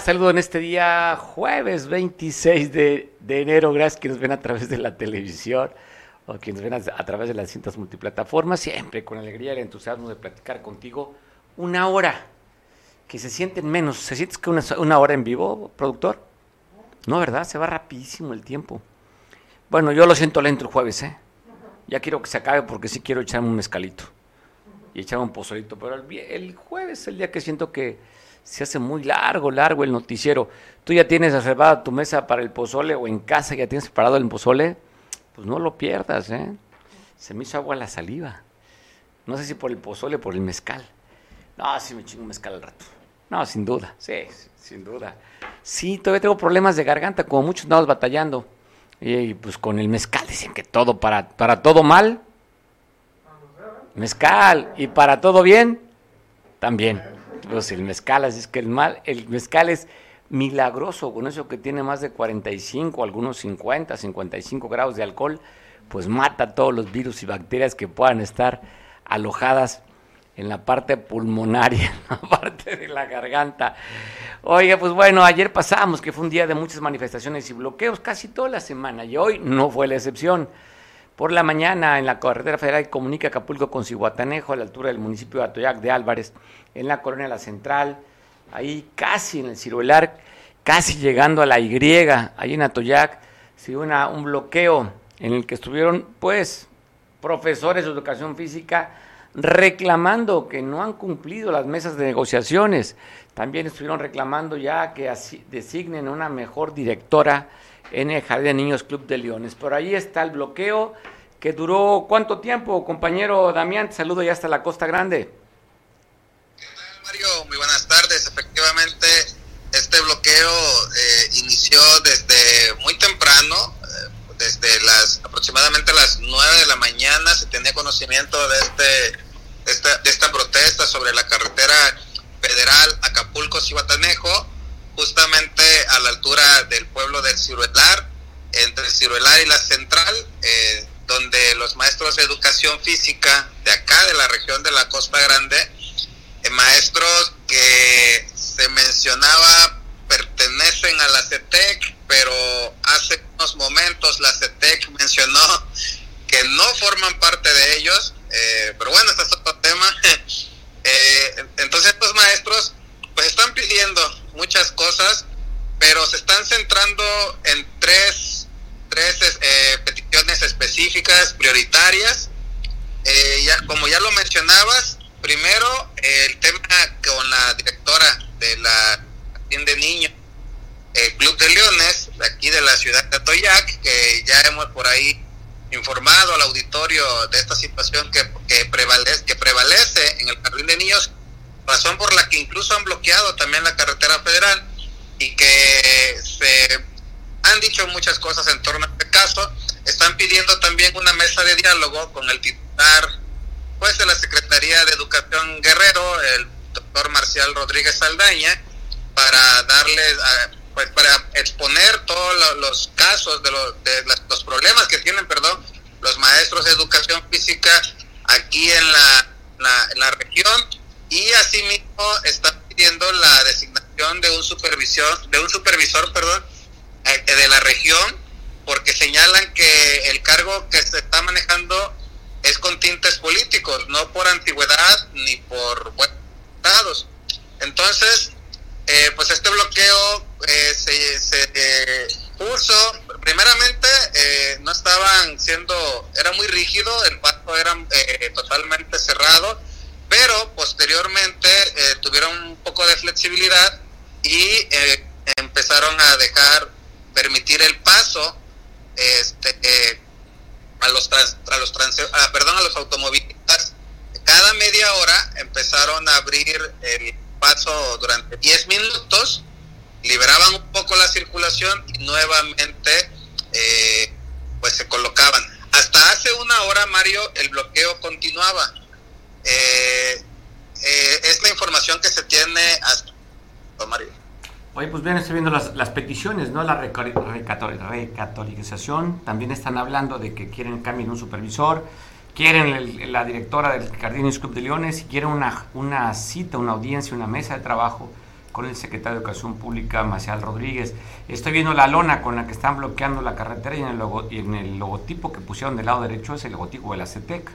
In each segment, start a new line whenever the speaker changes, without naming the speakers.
Saludo en este día, jueves 26 de, enero. Gracias que nos ven a través de la televisión o que nos ven a, través de las distintas multiplataformas. Siempre con alegría y el entusiasmo de platicar contigo una hora, que se sienten menos. ¿Se sientes que una, una hora en vivo, productor? No, ¿verdad? Se va rapidísimo el tiempo. Bueno, yo lo siento lento el jueves, ¿eh? Ya quiero que se acabe porque sí quiero echarme un mezcalito y echarme un pozolito. Pero el, el jueves es el día que siento que se hace muy largo, largo el noticiero. ¿Tú ya tienes reservada tu mesa para el pozole o en casa ya tienes preparado el pozole? Pues no lo pierdas, ¿eh? Se me hizo agua la saliva. No sé si por el pozole o por el mezcal. No, sí me chingo un mezcal al rato. No, sin duda, sí, sin duda. Sí, todavía tengo problemas de garganta, como muchos estamos batallando. Y pues con el mezcal dicen que todo, para, para todo mal, mezcal. Y para todo bien, también pues el mezcal, así es que el, mal, el mezcal es milagroso, con eso que tiene más de 45, algunos 50, 55 grados de alcohol, pues mata todos los virus y bacterias que puedan estar alojadas en la parte pulmonaria, en la parte de la garganta. Oiga, pues bueno, ayer pasamos que fue un día de muchas manifestaciones y bloqueos, casi toda la semana, y hoy no fue la excepción. Por la mañana, en la carretera federal comunica Acapulco con Cihuatanejo, a la altura del municipio de Atoyac de Álvarez, en la colonia La Central, ahí casi en el Ciruelar, casi llegando a la Y, ahí en Atoyac, se dio un bloqueo en el que estuvieron, pues, profesores de educación física reclamando que no han cumplido las mesas de negociaciones. También estuvieron reclamando ya que designen una mejor directora en el Jardín de Niños Club de Leones. Por ahí está el bloqueo que duró cuánto tiempo, compañero Damián, te saludo ya hasta la Costa Grande.
¿Qué tal, Mario? Muy buenas tardes. Efectivamente, este bloqueo eh, inició desde muy temprano, eh, desde las aproximadamente las 9 de la mañana se tenía conocimiento de este de esta, de esta protesta sobre la carretera federal Acapulco-Cihuatanejo justamente a la altura del pueblo del Ciruelar, entre el Ciruelar y la Central, eh, donde los maestros de educación física de acá, de la región de la Costa Grande, eh, maestros que se mencionaba pertenecen a la CETEC, pero hace unos momentos la CETEC mencionó que no forman parte de ellos, eh, pero bueno, este es otro tema. entonces estos maestros pues están pidiendo muchas cosas, pero se están centrando en tres, tres eh, peticiones específicas, prioritarias. Eh, como ya lo mencionabas, primero el tema con la directora de la de niños, el Club de Leones, aquí de la ciudad de Atoyac, que ya hemos por ahí informado al auditorio de esta situación que, que, prevalece, que prevalece en el Jardín de Niños razón por la que incluso han bloqueado también la carretera federal y que se han dicho muchas cosas en torno a este caso. Están pidiendo también una mesa de diálogo con el titular pues, de la Secretaría de Educación Guerrero, el doctor Marcial Rodríguez Saldaña, para darle, pues para exponer todos los casos de, de los problemas que tienen, perdón, los maestros de educación física aquí en la, en la región y asimismo está pidiendo la designación de un supervisor, de un supervisor, perdón, eh, de la región, porque señalan que el cargo que se está manejando es con tintes políticos, no por antigüedad ni por buenos estados. Entonces, eh, pues este bloqueo eh, se, se puso, primeramente no estaban siendo, era muy rígido, el pacto era totalmente cerrado, pero posteriormente eh, tuvieron un poco de flexibilidad y eh, empezaron a dejar permitir el paso este eh, a los a los ah, perdón a los automovilistas. Cada media hora empezaron a abrir el paso durante 10 minutos liberaban un poco la circulación y nuevamente pues se colocaban. Hasta hace una hora Mario el bloqueo continuaba eh, eh, es la información que se tiene hasta Mario.
Oye, pues bien, estoy viendo las, peticiones, ¿no? La recatolización, también están hablando de que quieren cambio un supervisor, quieren la directora del Jardines Club de Leones y quieren una, una cita, una audiencia, una mesa de trabajo con el secretario de Educación Pública, Maciel Rodríguez. Estoy viendo la lona con la que están bloqueando la carretera y en el, y en el logotipo que pusieron del lado derecho es el logotipo de la CETEC.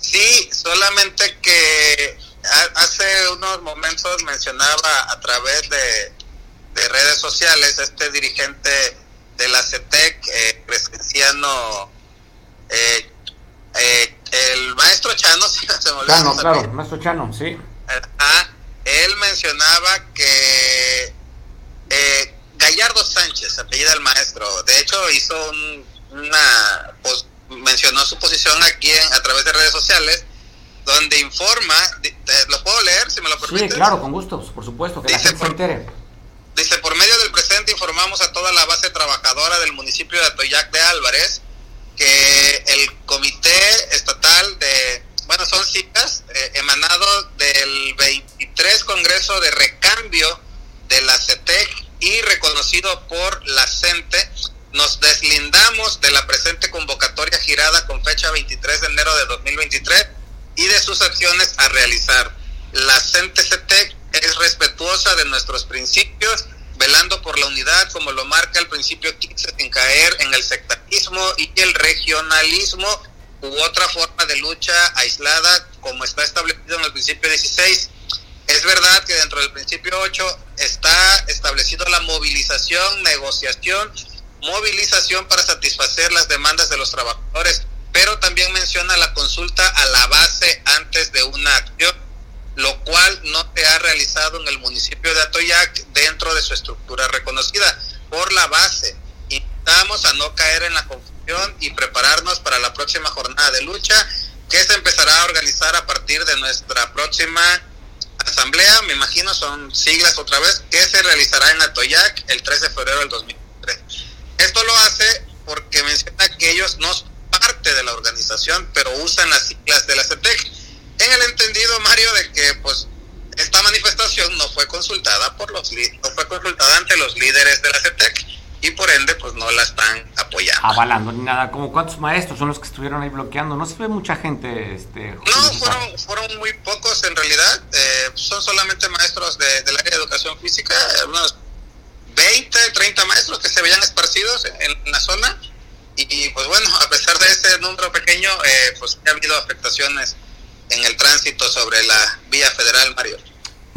Sí, solamente que hace unos momentos mencionaba a través de, redes sociales este dirigente de la CETEC, eh, Crescenciano, eh, eh, el maestro Chano,
se me Chano, claro, maestro Chano, sí.
él mencionaba que eh, Gallardo Sánchez, apellida el maestro, de hecho hizo una, pues, mencionó su posición aquí a través de redes sociales, donde informa, ¿lo puedo leer si me lo permites?
Sí, claro, con gusto, por supuesto, que dice, la gente se entere.
Dice, por medio del presente informamos a toda la base trabajadora del municipio de Atoyac de Álvarez que el comité estatal de, bueno, son citas, eh, emanado del 23 Congreso de Recambio de la CETEC y reconocido por la CENTE, nos deslindamos de la presente convocatoria girada con fecha 23 de enero de 2023 y de sus acciones a realizar. La CENTE-CETEC es respetuosa de nuestros principios, velando por la unidad como lo marca el principio 15 sin caer en el sectarismo y el regionalismo u otra forma de lucha aislada como está establecido en el principio 16. Es verdad que dentro del principio 8 está establecido la movilización, negociación, movilización para satisfacer las demandas de los trabajadores, pero también menciona la consulta a la base antes de una acción, lo cual no se ha realizado en el municipio de Atoyac dentro de su estructura reconocida por la base. Invitamos a no caer en la confusión y prepararnos para la próxima jornada de lucha que se empezará a organizar a partir de nuestra próxima asamblea, me imagino son siglas otra vez, que se realizará en Atoyac el 3 de febrero del 2023. Esto lo hace porque menciona que ellos no son parte de la organización, pero usan las siglas de la CETEC. En el entendido, Mario, de que pues esta manifestación no fue consultada por los no fue consultada ante los líderes de la CETEC y por ende pues no la están apoyando.
Avalando ni nada, como cuántos maestros son los que estuvieron ahí bloqueando, no se ve mucha gente. Este,
no, fueron, fueron muy pocos en realidad, eh, son solamente maestros de, del área de educación física, unos 20, 30 maestros que se veían esparcidos en, la zona y pues bueno, a pesar de ese número pequeño, eh, pues ha habido afectaciones en el tránsito sobre la vía federal, Mario.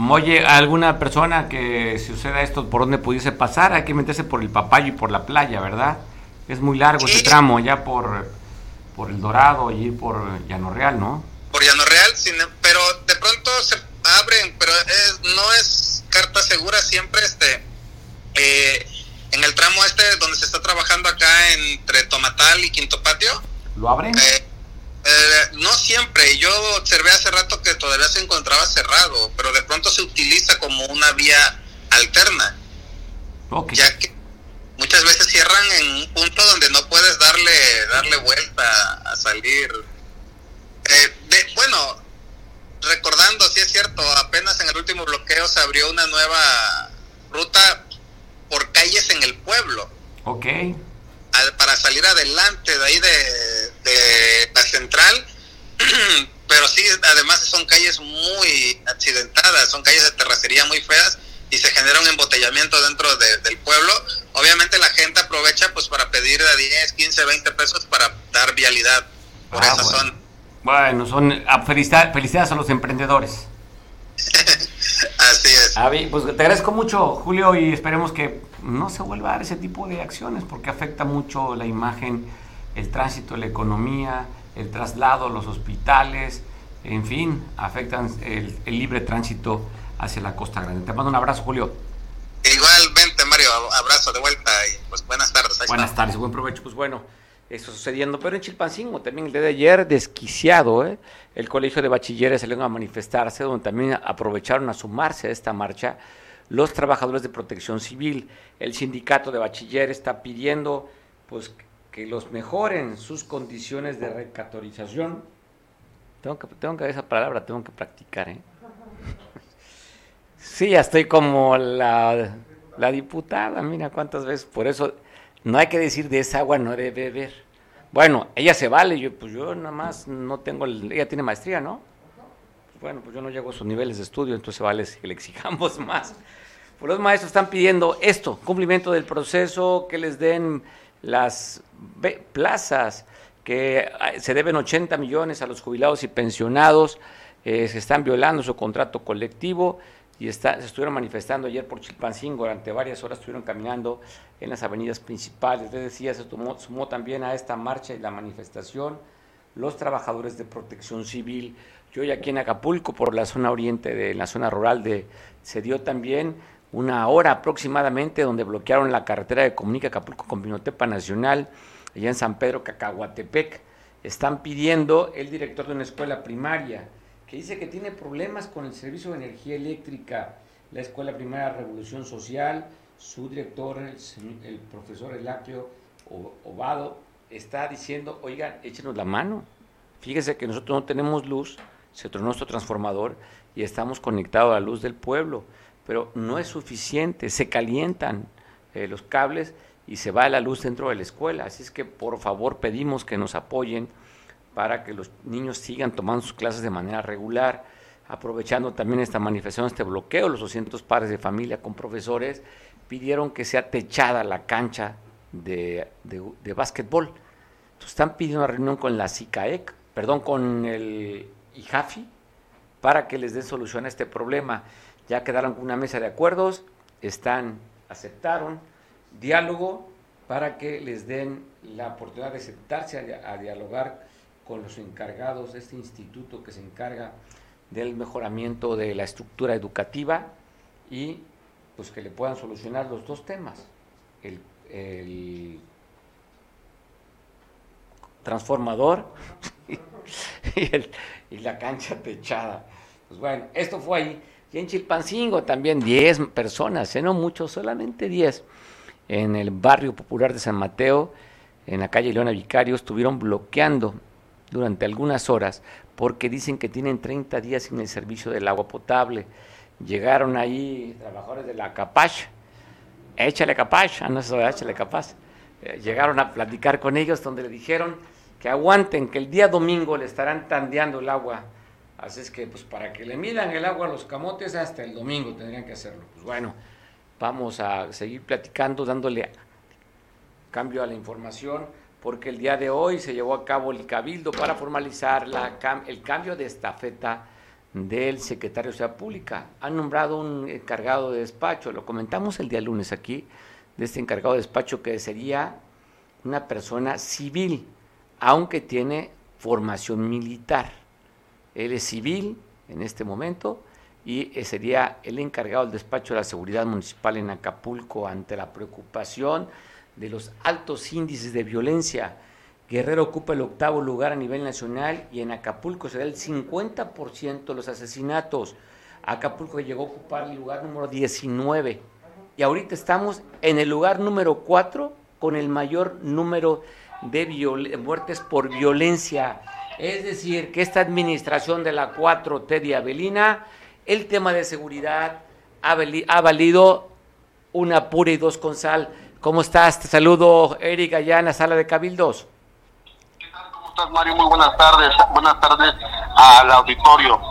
Oye, alguna persona que suceda esto, ¿por dónde pudiese pasar? Hay que meterse por el Papayo y por la playa, ¿verdad? Es muy largo ese tramo, ya por, por El Dorado y por Llano Real, ¿no?
Por Llano Real, pero de pronto se abren, pero no es carta segura siempre, este, eh, en el tramo este donde se está trabajando acá entre Tomatal y Quinto Patio.
¿Lo abren?
Eh, eh, no siempre, yo observé hace rato que todavía se encontraba cerrado, pero de pronto se utiliza como una vía alterna. Ya que muchas veces cierran en un punto donde no puedes darle darle vuelta a salir. Eh, de, bueno, recordando, si es cierto, apenas en el último bloqueo se abrió una nueva ruta por calles en el
Ok
para salir adelante de ahí de, la central. Pero sí, además son calles muy accidentadas, son calles de terracería muy feas y se genera un embotellamiento dentro del pueblo. Obviamente la gente aprovecha pues para pedir a 10, 15, 20 pesos para dar vialidad por ah, esa
bueno.
zona.
Bueno, son ah, felicidades a los emprendedores.
Así es.
pues te agradezco mucho, Julio, y esperemos que no se vuelva a dar ese tipo de acciones porque afecta mucho la imagen, el tránsito, la economía, el traslado, los hospitales, en fin, afectan el, libre tránsito hacia la Costa Grande. Te mando un abrazo, Julio.
Igualmente, Mario, abrazo de vuelta y pues buenas tardes.
buenas tardes, buen provecho. Pues bueno, eso sucediendo, pero en Chilpancingo también el día de ayer, desquiciado, ¿eh? el colegio de bachilleres salieron a manifestarse, donde también aprovecharon a sumarse a esta marcha los trabajadores de protección civil. El sindicato de bachilleres está pidiendo pues, que los mejoren sus condiciones de recatorización. Tengo que, tengo que esa palabra, tengo que practicar. ¿eh? Sí, ya estoy como la, la diputada, mira cuántas veces, por eso no hay que decir de esa agua no debe beber. Bueno, ella se vale, yo pues yo nada más no tengo, ella tiene maestría, ¿no? bueno, pues yo no llego a sus niveles de estudio, entonces vale que le exijamos más. Pues los maestros están pidiendo esto, cumplimiento del proceso, que les den las plazas, que se deben 80 millones a los jubilados y pensionados, eh, se están violando su contrato colectivo y se estuvieron manifestando ayer por Chilpancingo, durante varias horas estuvieron caminando en las avenidas principales. Les decía, se sumó también a esta marcha y la manifestación los trabajadores de protección civil. Yo hoy aquí en Acapulco, por la zona oriente de la zona rural, de, se dio también una hora aproximadamente donde bloquearon la carretera de Comunica Acapulco con Pinotepa Nacional, allá en San Pedro, Cacahuatepec. Están pidiendo el director de una escuela primaria, que dice que tiene problemas con el servicio de energía eléctrica, la escuela primaria Revolución Social, su director, el, profesor Elaclio Obado, está diciendo, oigan, échenos la mano. Fíjese que nosotros no tenemos luz, se tronó nuestro transformador y estamos conectados a la luz del pueblo, pero no es suficiente, se calientan eh, los cables y se va la luz dentro de la escuela. Así es que por favor pedimos que nos apoyen para que los niños sigan tomando sus clases de manera regular, aprovechando también esta manifestación, este bloqueo, los 200 padres de familia con profesores pidieron que sea techada la cancha de, de, básquetbol. están pidiendo una reunión con la SICAEC, perdón, con el IJAFI, para que les den solución a este problema. Ya quedaron con una mesa de acuerdos, están, aceptaron diálogo para que les den la oportunidad de sentarse a, dialogar con los encargados de este instituto que se encarga del mejoramiento de la estructura educativa y pues que le puedan solucionar los dos temas, el transformador y, la cancha techada. Pues bueno, esto fue ahí. Y en Chilpancingo también 10 personas, ¿eh? no muchos, solamente 10. En el barrio popular de San Mateo, en la calle Leona Vicario, estuvieron bloqueando durante algunas horas porque dicen que tienen 30 días sin el servicio del agua potable. Llegaron ahí trabajadores de la Capacha échale capaz, a no échale capaz. Eh, llegaron a platicar con ellos donde le dijeron que aguanten, que el día domingo le estarán tandeando el agua. Así es que, pues para que le midan el agua a los camotes, hasta el domingo tendrían que hacerlo. Pues bueno, vamos a seguir platicando, dándole cambio a la información, porque el día de hoy se llevó a cabo el cabildo para formalizar el cambio de estafeta del secretario de Ciudad Pública. Han nombrado un encargado de despacho, lo comentamos el día lunes aquí, de este encargado de despacho que sería una persona civil, aunque tiene formación militar. Él es civil en este momento y sería el encargado del despacho de la seguridad municipal en Acapulco ante la preocupación de los altos índices de violencia Guerrero ocupa el octavo lugar a nivel nacional y en Acapulco se da el 50% de los asesinatos. Acapulco llegó a ocupar el lugar número 19 y ahorita estamos en el lugar número 4 con el mayor número de muertes por violencia. Es decir, que esta administración de la 4T de Avelina, el tema de seguridad ha, ha valido una pura y dos con sal. ¿Cómo estás? Te saludo, Eric, allá en la sala de Cabildos.
Mario? Muy buenas tardes. Buenas tardes al auditorio.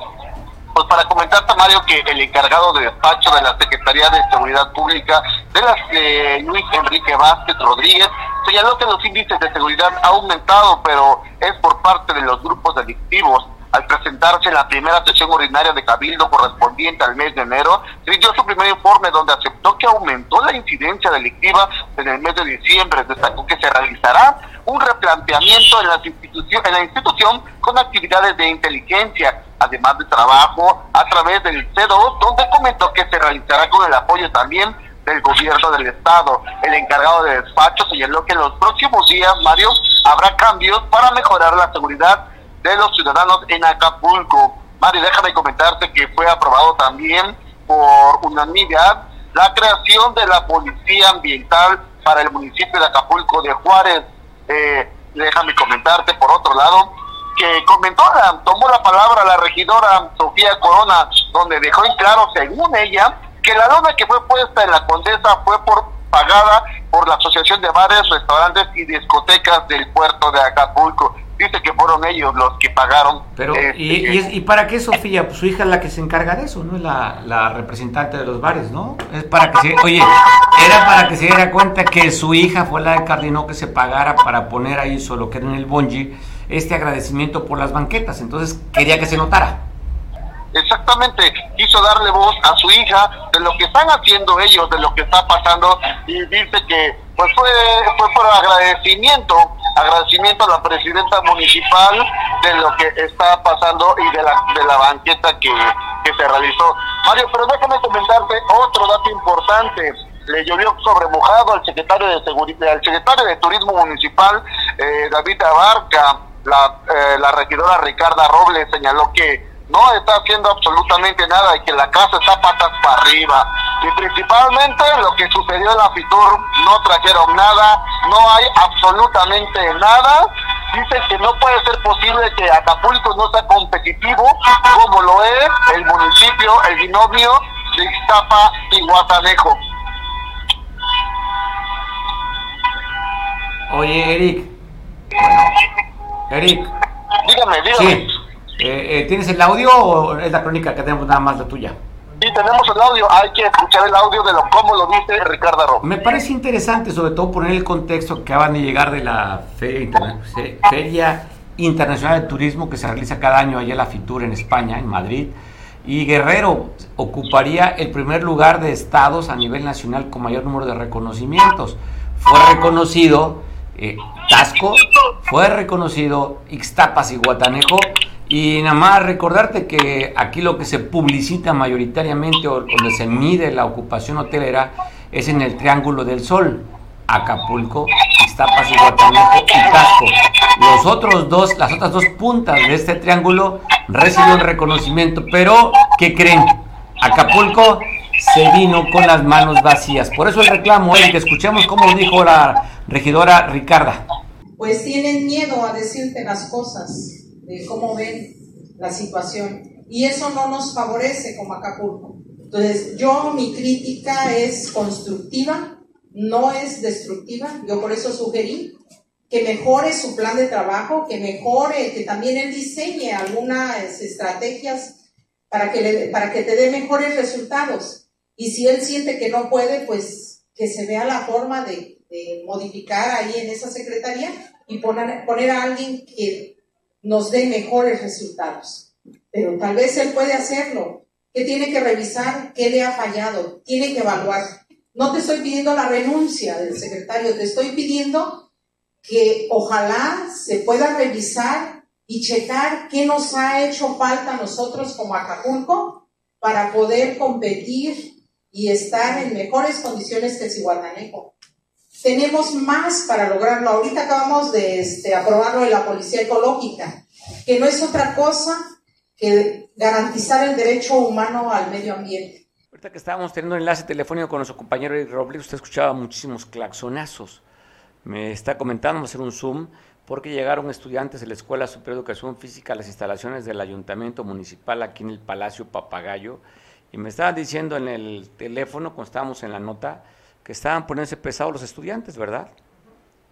Pues para comentarte, Mario, que el encargado de despacho de la Secretaría de Seguridad Pública de la eh, Luis Enrique Vázquez Rodríguez señaló que los índices de seguridad han aumentado, pero es por parte de los grupos delictivos. Al presentarse la primera sesión ordinaria de Cabildo correspondiente al mes de enero, rindió su primer informe donde aceptó que aumentó la incidencia delictiva en el mes de diciembre. Destacó que se realizará un replanteamiento en, las en la institución con actividades de inteligencia, además de trabajo a través del CEDO, donde comentó que se realizará con el apoyo también del gobierno del estado. El encargado de despacho señaló que en los próximos días, Mario, habrá cambios para mejorar la seguridad de los ciudadanos en Acapulco. Mario, déjame comentarte que fue aprobado también por unanimidad la creación de la Policía Ambiental para el municipio de Acapulco de Juárez. Eh, déjame comentarte por otro lado que comentó, tomó la palabra la regidora Sofía Corona, donde dejó en claro, según ella, que la lona que fue puesta en la Condesa fue por pagada por la Asociación de Bares, Restaurantes y Discotecas del puerto de Acapulco. Dice que fueron ellos los que pagaron.
Pero, ¿y, este, y, para qué Sofía? Pues su hija es la que se encarga de eso, ¿no? Es la, la representante de los bares, ¿no? Es para que se, oye, era para que se diera cuenta que su hija fue la que cardinó que se pagara para poner ahí solo que era en el bonji este agradecimiento por las banquetas, entonces quería que se notara.
Exactamente, quiso darle voz a su hija de lo que están haciendo ellos, de lo que está pasando y dice que pues fue, fue por agradecimiento, agradecimiento a la presidenta municipal de lo que está pasando y de la, de la banqueta que, que se realizó. Mario, pero déjame comentarte otro dato importante le llovió sobre mojado al secretario de seguridad, al secretario de Turismo Municipal, eh, David Abarca, la, eh, la regidora Ricarda Robles señaló que no está haciendo absolutamente nada y que la casa está patas para arriba. Y principalmente lo que sucedió en la Fitur, no trajeron nada, no hay absolutamente nada. Dice que no puede ser posible que Acapulco no sea competitivo como lo es el municipio, el binomio de Ixtapa y Guatanejo.
Oye, Eric. Eric.
Dígame, dígame.
Eh, eh, ¿Tienes el audio o es la crónica que tenemos nada más la tuya?
Tenemos el audio. Hay que escuchar el audio de lo cómo lo dice Ricardo Rojo.
Me parece interesante, sobre todo, poner el contexto que acaban de llegar de la Feria, Internacional de Turismo que se realiza cada año allá en la FITUR en España, en Madrid. Y Guerrero ocuparía el primer lugar de estados a nivel nacional con mayor número de reconocimientos. Fue reconocido eh, Tasco, fue reconocido Ixtapas y Guatanejo. Y nada más recordarte que aquí lo que se publicita mayoritariamente o donde se mide la ocupación hotelera es en el Triángulo del Sol, Acapulco, Ixtapas y Guatanejo y Tasco. Los otros dos, las otras dos puntas de este triángulo recibieron reconocimiento, pero ¿qué creen? Acapulco se vino con las manos vacías. Por eso el reclamo, que escuchemos cómo dijo la regidora Ricarda.
Pues tienen miedo a decirte las cosas, de cómo ven la situación. Y eso no nos favorece como Acapulco. Entonces, yo mi crítica es constructiva, no es destructiva. Yo por eso sugerí que mejore su plan de trabajo, que mejore, que también él diseñe algunas estrategias para que, para que te dé mejores resultados. Y si él siente que no puede, pues que se vea la forma de, modificar ahí en esa secretaría y poner, poner a alguien que nos dé mejores resultados. Pero tal vez él puede hacerlo. que tiene que revisar? ¿Qué le ha fallado? Tiene que evaluar. No te estoy pidiendo la renuncia del secretario, te estoy pidiendo que ojalá se pueda revisar y checar qué nos ha hecho falta a nosotros como Acapulco para poder competir y estar en mejores condiciones que el Ciguatanejo. Tenemos más para lograrlo. Ahorita acabamos de este, aprobarlo de la Policía Ecológica, que no es otra cosa que garantizar el derecho humano al medio ambiente.
Ahorita que estábamos teniendo un enlace telefónico con nuestro compañero Eric Robles, usted escuchaba muchísimos claxonazos. Me está comentando, vamos a hacer un Zoom, porque llegaron estudiantes de la Escuela Superior de Educación Física a las instalaciones del Ayuntamiento Municipal aquí en el Palacio Papagayo y me estaban diciendo en el teléfono, cuando estábamos en la nota, que estaban poniéndose pesados los estudiantes, ¿verdad?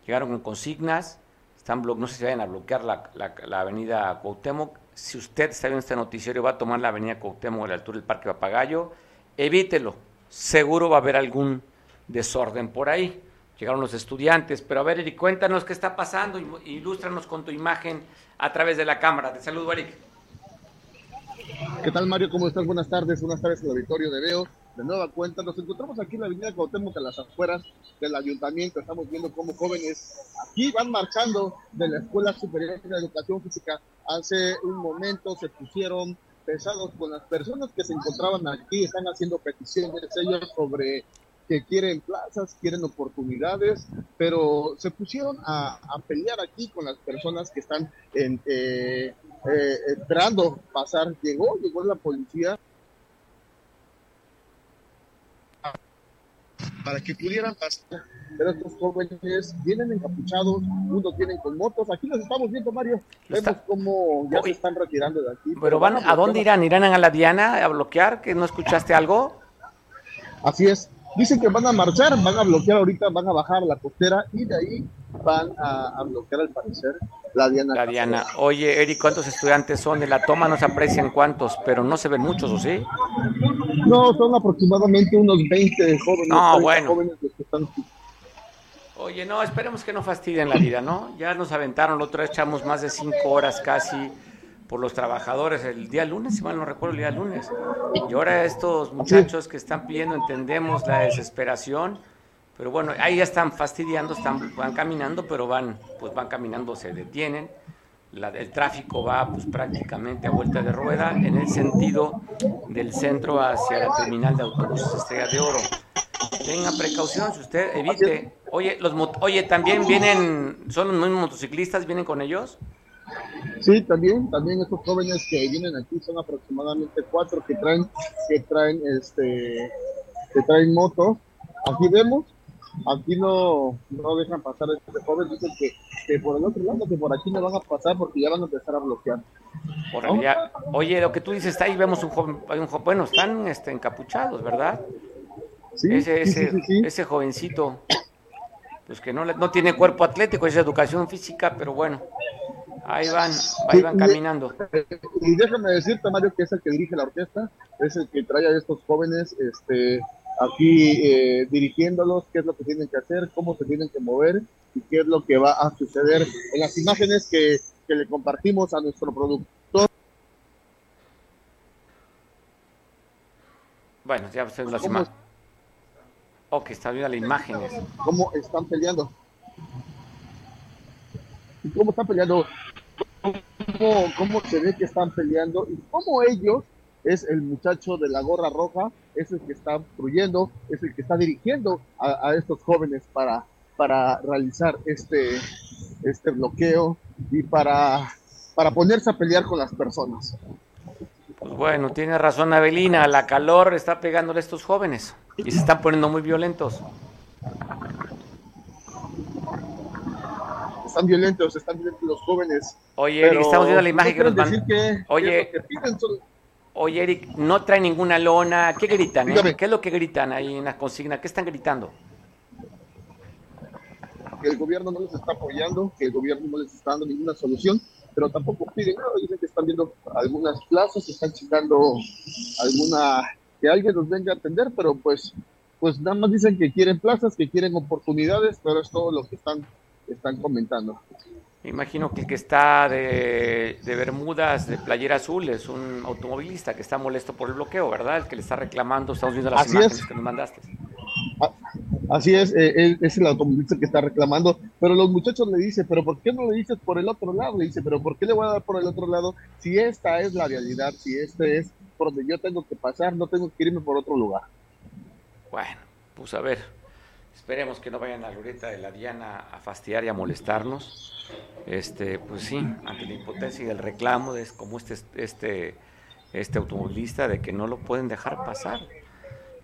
Llegaron con consignas, están no sé si vayan a bloquear la, la, avenida Cuauhtémoc. Si usted está viendo este noticiero y va a tomar la avenida Cuauhtémoc a la altura del Parque Papagayo, evítelo. Seguro va a haber algún desorden por ahí. Llegaron los estudiantes, pero a ver, Eric, cuéntanos qué está pasando, ilústranos con tu imagen a través de la cámara. Te saludo, Eric.
¿Qué tal, Mario? ¿Cómo estás? Buenas tardes. Buenas tardes al auditorio de Veo. De nueva cuenta, nos encontramos aquí en la avenida Cuauhtémoc, a las afueras del ayuntamiento. Estamos viendo cómo jóvenes aquí van marchando de la Escuela Superior de Educación Física. Hace un momento se pusieron pesados con las personas que se encontraban aquí. Están haciendo peticiones ellos sobre que quieren plazas, quieren oportunidades, pero se pusieron a, pelear aquí con las personas que están en, eh, eh, esperando pasar. Llegó, llegó la policía para que pudieran pasar. Pero estos jóvenes vienen encapuchados, unos vienen con motos. Aquí los estamos viendo, Mario. Vemos cómo ya se están retirando de aquí.
Pero van, ¿a dónde irán? ¿Irán a la Diana a bloquear? ¿Que no escuchaste algo?
Así es. Dicen que van a marchar, van a bloquear ahorita, van a bajar la costera y de ahí van a, bloquear al parecer la Diana.
La Diana. Oye, Eric, ¿cuántos estudiantes son? En la toma no se aprecian cuántos, pero no se ven muchos, ¿o sí?
No, son aproximadamente unos 20 jóvenes.
No, bueno.
Jóvenes que están
Oye, no, esperemos que no fastidien la vida, ¿no? Ya nos aventaron, la otra vez echamos más de cinco horas casi por los trabajadores el día lunes, si mal no recuerdo, el día lunes. Y ahora estos muchachos que están pidiendo, entendemos la desesperación, pero bueno, ahí ya están fastidiando, están, van caminando, pero van, pues van caminando, se detienen. La, el tráfico va pues prácticamente a vuelta de rueda en el sentido del centro hacia la terminal de autobuses Estrella de Oro. Tenga precaución, si usted evite. Oye, los oye, también vienen, son los mismos motociclistas, vienen con ellos.
Sí, también, también estos jóvenes que vienen aquí son aproximadamente cuatro que traen, que traen, este, que traen motos. Aquí vemos, aquí no, no dejan pasar a este joven, dicen que, que, por el otro lado, que por aquí no van a pasar porque ya van a empezar a bloquear.
Por allá. Oye, lo que tú dices, está ahí vemos un joven, hay un joven bueno, están este, encapuchados, ¿verdad? ese, ese, ese jovencito, pues que no, no tiene cuerpo atlético, es educación física, pero bueno, ahí van, ahí van caminando.
Y déjame decirte, Mario, que es el que dirige la orquesta, es el que trae a estos jóvenes este, aquí eh, dirigiéndolos, qué es lo que tienen que hacer, cómo se tienen que mover y qué es lo que va a suceder en las imágenes que, que le compartimos a nuestro productor.
Bueno, ya vemos las imágenes. Ok, está viendo las imágenes.
¿Cómo están peleando? ¿Cómo están peleando? ¿Cómo, ¿Cómo se ve que están peleando? Y cómo ellos, es el muchacho de la gorra roja, es el que está obstruyendo, es el que está dirigiendo a, a estos jóvenes para, para realizar este, este bloqueo y para, para ponerse a pelear con las personas.
Pues bueno, tiene razón Avelina, la calor está pegándole a estos jóvenes y se están poniendo muy violentos.
Están violentos, están violentos los jóvenes.
Oye, Eric, estamos viendo la imagen que nos van. Oye, oye, Eric, no trae ninguna lona. ¿Qué gritan? Eh? ¿Qué es lo que gritan ahí en la consigna? ¿Qué están gritando?
Que el gobierno no les está apoyando, que el gobierno no les está dando ninguna solución, pero tampoco piden nada. Dicen que están viendo algunas plazas, están checando alguna que alguien los venga a atender, pero pues, pues nada más dicen que quieren plazas, que quieren oportunidades, pero es todo lo que están, están comentando.
Me imagino que el que está de, de, Bermudas, de playera azul, es un automovilista que está molesto por el bloqueo, ¿verdad? El que le está reclamando, estamos viendo las imágenes que nos mandaste.
Así es, eh, él es el automovilista que está reclamando, pero los muchachos le dicen, pero ¿por qué no le dices por el otro lado? Le dice, pero ¿por qué le voy a dar por el otro lado si esta es la realidad, si este es por donde yo tengo que pasar, no tengo que irme por otro lugar.
Bueno, pues a ver, esperemos que no vayan a Loreta de la Diana a fastidiar y a molestarnos. Este, pues sí, ante la impotencia y el reclamo de como este, este, este automovilista de que no lo pueden dejar pasar.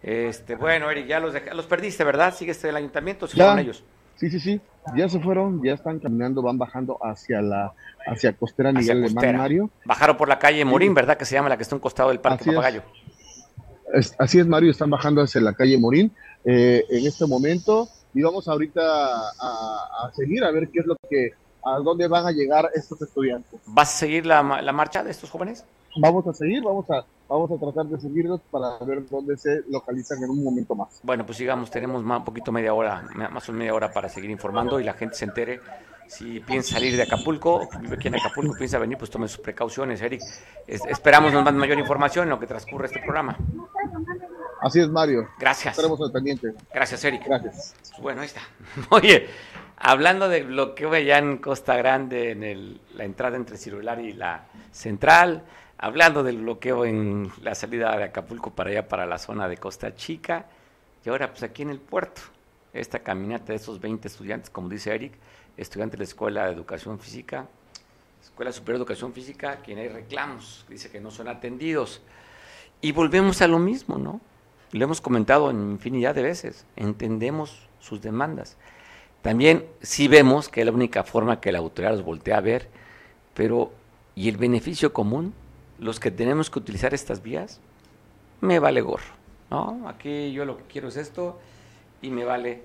Este, bueno, Eric, ya los, los perdiste, ¿verdad? ¿Sigues el ayuntamiento? ¿Sí ellos?
Sí, sí, sí. Ya se fueron, ya están caminando, van bajando hacia la hacia Costera Miguel Alemán Mario.
Bajaron por la calle Morín, ¿verdad? Que se llama la que está a un costado del Parque Papagayo.
Así es, Mario, están bajando hacia la calle Morín eh, en este momento y vamos ahorita a, seguir a ver qué es lo que, a dónde van a llegar estos estudiantes.
¿Vas a seguir la, la marcha de estos jóvenes?
Vamos a seguir, vamos a, vamos a tratar de seguirlos para ver dónde se localizan en un momento más.
Bueno, pues sigamos, tenemos más, un poquito media hora, más o menos media hora para seguir informando y la gente se entere si piensa salir de Acapulco, vive aquí en Acapulco, piensa venir, pues tome sus precauciones, Eric. esperamos nos manden mayor información en lo que transcurre este programa.
Así es, Mario.
Gracias.
Estaremos al pendiente.
Gracias, Eric.
Gracias.
Bueno, ahí está. Oye, hablando del bloqueo allá en Costa Grande, en el, la entrada entre Cirular y la Central, hablando del bloqueo en la salida de Acapulco para allá, para la zona de Costa Chica, y ahora pues aquí en el puerto, esta caminata de esos 20 estudiantes, como dice Eric, estudiante de la Escuela de Educación Física, Escuela Superior de Educación Física, quien hay reclamos, dice que no son atendidos. Y volvemos a lo mismo, ¿no? Lo hemos comentado en infinidad de veces, entendemos sus demandas. También sí vemos que es la única forma que la autoridad los voltea a ver, pero ¿y el beneficio común? Los que tenemos que utilizar estas vías, me vale gorro, ¿no? Aquí yo lo que quiero es esto y me vale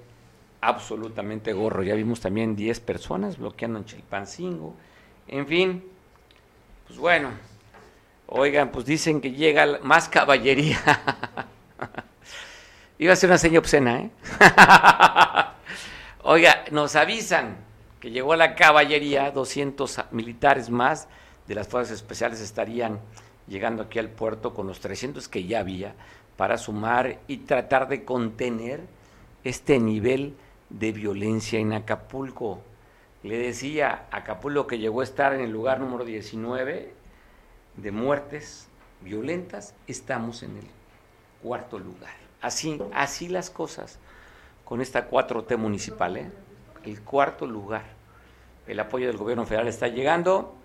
absolutamente gorro. Ya vimos también 10 personas bloqueando en Chilpancingo, En fin, pues bueno, oigan, pues dicen que llega más caballería. Iba a ser una seña obscena, ¿eh? Oiga, nos avisan que llegó la caballería, 200 militares más de las fuerzas especiales estarían llegando aquí al puerto con los 300 que ya había para sumar y tratar de contener este nivel de violencia en Acapulco. Le decía Acapulco que llegó a estar en el lugar número 19 de muertes violentas, estamos en el cuarto lugar. Así, así las cosas con esta 4T municipal, ¿eh? el cuarto lugar. El apoyo del gobierno federal está llegando.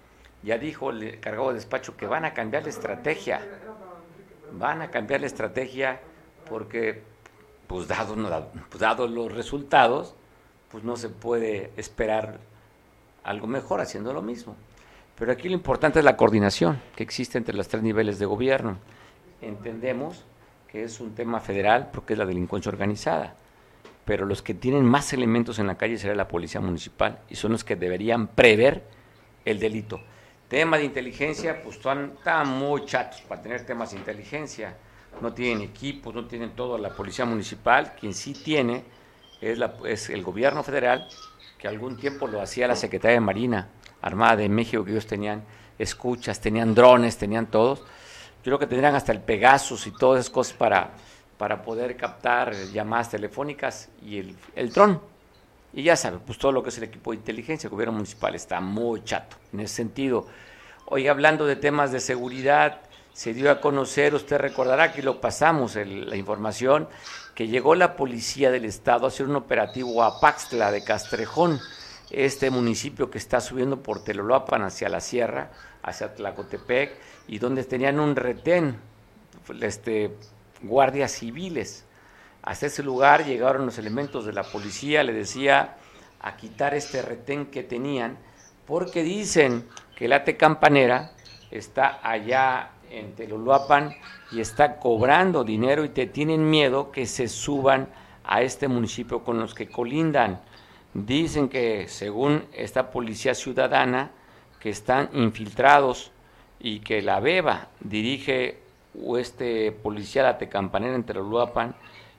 Ya dijo el cargado de despacho que van a cambiar la estrategia. Van a cambiar la estrategia porque, pues pues dado los resultados, pues no se puede esperar algo mejor haciendo lo mismo. Pero aquí lo importante es la coordinación que existe entre los tres niveles de gobierno. Entendemos que es un tema federal porque es la delincuencia organizada, pero los que tienen más elementos en la calle será la policía municipal y son los que deberían prever el delito. Tema de inteligencia, pues están muy chatos para tener temas de inteligencia. No tienen equipos, no tienen todo la policía municipal. Quien sí tiene es, la, es el gobierno federal, que algún tiempo lo hacía la Secretaría de Marina Armada de México, que ellos tenían escuchas, tenían drones, tenían todos yo creo que tendrían hasta el Pegasus y todas esas cosas para, para poder captar llamadas telefónicas y el, el dron. Y ya sabe, pues todo lo que es el equipo de inteligencia, el gobierno municipal está muy chato en ese sentido. Hoy hablando de temas de seguridad, se dio a conocer, usted recordará que lo pasamos la información, que llegó la policía del estado a hacer un operativo a Paxtla de Castrejón, este municipio que está subiendo por Teloloapan hacia la sierra, hacia Tlacotepec, y donde tenían un retén, este, guardias civiles. Hasta ese lugar llegaron los elementos de la policía, le decía, a quitar este retén que tenían, porque dicen que la Ate Campanera está allá en Teloluapan y está cobrando dinero y te tienen miedo que se suban a este municipio con los que colindan. Dicen que según esta policía ciudadana, que están infiltrados y que la Beba dirige este policial atecampanera en Teloluapan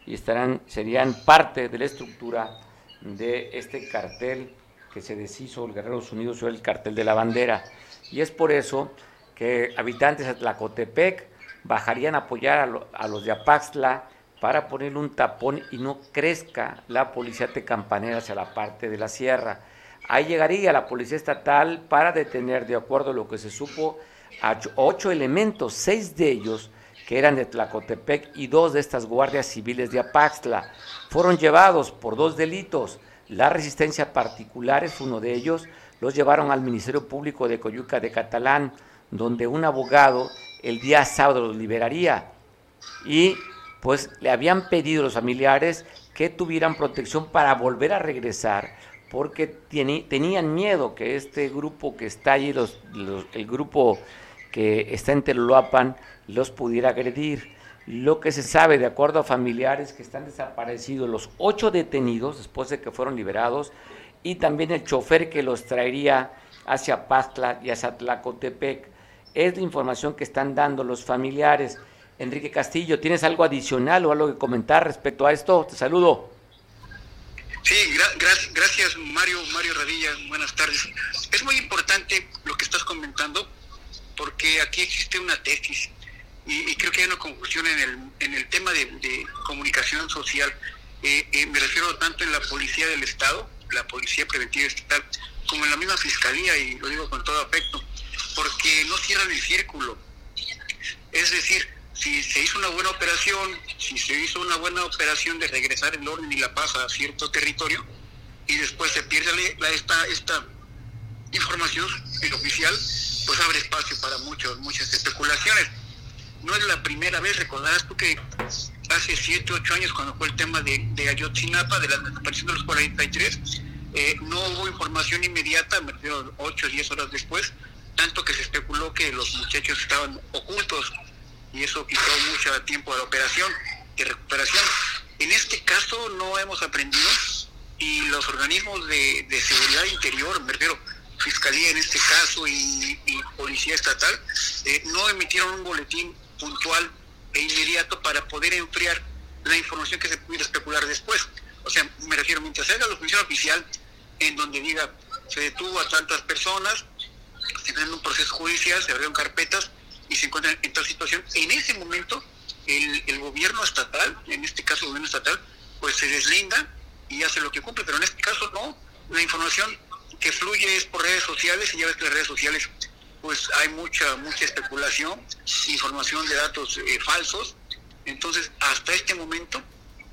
y estarán, serían parte de la estructura de este cartel que se deshizo el Guerreros Unidos o el cartel de la bandera. Y es por eso que habitantes de Tlacotepec bajarían a apoyar a, los de Apaxtla para ponerle un tapón y no crezca la policía tecampanera hacia la parte de la sierra. Ahí llegaría la policía estatal para detener, de acuerdo a lo que se supo, a ocho elementos, seis de ellos que eran de Tlacotepec y dos de estas guardias civiles de Apaxtla. Fueron llevados por dos delitos. La resistencia particular es uno de ellos. Los llevaron al Ministerio Público de Coyuca de Catalán, donde un abogado el día sábado los liberaría. Y pues le habían pedido los familiares que tuvieran protección para volver a regresar, porque tenían miedo que este grupo que está allí, el grupo que está en Teloloapan los pudiera agredir. Lo que se sabe, de acuerdo a familiares que están desaparecidos, los ocho detenidos después de que fueron liberados, y también el chofer que los traería hacia Pastla y hacia Tlacotepec. Es la información que están dando los familiares. Enrique Castillo, ¿tienes algo adicional o algo que comentar respecto a esto? Te saludo.
Sí, gracias Mario, Mario Radilla, buenas tardes. Es muy importante lo que estás comentando porque aquí existe una tesis y, creo que hay una confusión en el, en el tema de, comunicación social. Eh, eh, me refiero tanto en la policía del Estado, la policía preventiva estatal, como en la misma fiscalía, y lo digo con todo afecto, porque no cierran el círculo. Es decir, si se hizo una buena operación, si se hizo una buena operación de regresar el orden y la paz a cierto territorio, y después se pierde la, esta, esta información oficial, pues abre espacio para muchos, muchas especulaciones. No es la primera vez, recordarás tú que hace 7, 8 años cuando fue el tema de, de Ayotzinapa, de la desaparición de los 43, eh, no hubo información inmediata, me refiero 8 o 10 horas después, tanto que se especuló que los muchachos estaban ocultos y eso quitó mucho tiempo a la operación y recuperación. En este caso no hemos aprendido y los organismos de, de seguridad interior, me refiero Fiscalía en este caso y, Policía Estatal eh, no emitieron un boletín puntual e inmediato para poder enfriar la información que se pudiera especular después. O sea, me refiero, mientras haga la función oficial en donde diga se detuvo a tantas personas, se en un proceso judicial, se abrieron carpetas y se encuentran en tal situación, en ese momento el, el gobierno estatal, en este caso el gobierno estatal, pues se deslinda y hace lo que cumple, pero en este caso no, la información que fluye es por redes sociales y ya ves que las redes sociales pues hay mucha mucha especulación, información de datos eh, falsos, entonces hasta este momento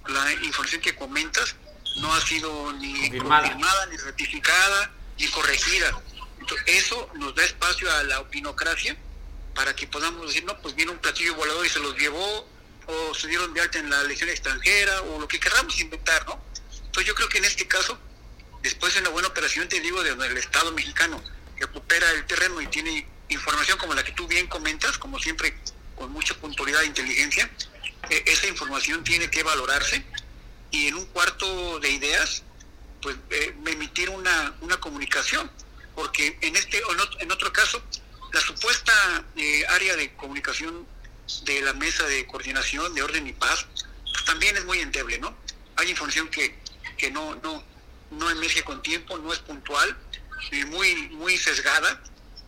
la información que comentas no ha sido ni confirmada, ni ratificada, ni corregida. Entonces, eso nos da espacio a la opinocracia para que podamos decir, no, pues viene un platillo volador y se los llevó, o se dieron de alta en la elección extranjera, o lo que queramos inventar, ¿no? Entonces yo creo que en este caso, después de una buena operación, te digo, del Estado mexicano, que recupera el terreno y tiene información como la que tú bien comentas, como siempre, con mucha puntualidad e inteligencia, e, esa información tiene que valorarse y en un cuarto de ideas, pues eh, emitir una, una comunicación, porque en este o en otro caso, la supuesta eh, área de comunicación de la mesa de coordinación de orden y paz, pues también es muy endeble, ¿no? Hay información que, que no, no, no emerge con tiempo, no es puntual, y muy, muy sesgada,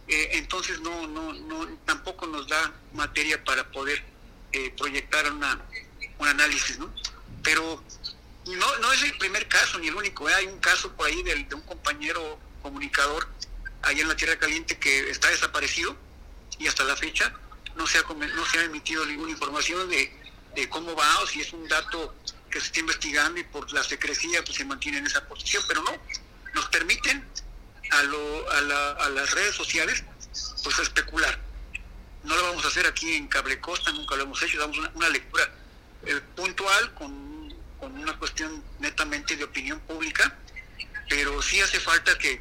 eh, entonces no, no, no, tampoco nos da materia para poder proyectar una, un análisis, ¿no? Pero no, no es el primer caso ni el único. ¿eh? Hay un caso por ahí de, un compañero comunicador allá en la Tierra Caliente que está desaparecido y hasta la fecha no se ha, no se ha emitido ninguna información de, cómo va o si es un dato que se está investigando y por la secrecía pues se mantiene en esa posición, pero no, nos permiten a, lo, a, la, a las redes sociales pues especular. No lo vamos a hacer aquí en Cable Costa, nunca lo hemos hecho, damos una, lectura eh, puntual con con una cuestión netamente de opinión pública, pero sí hace falta que,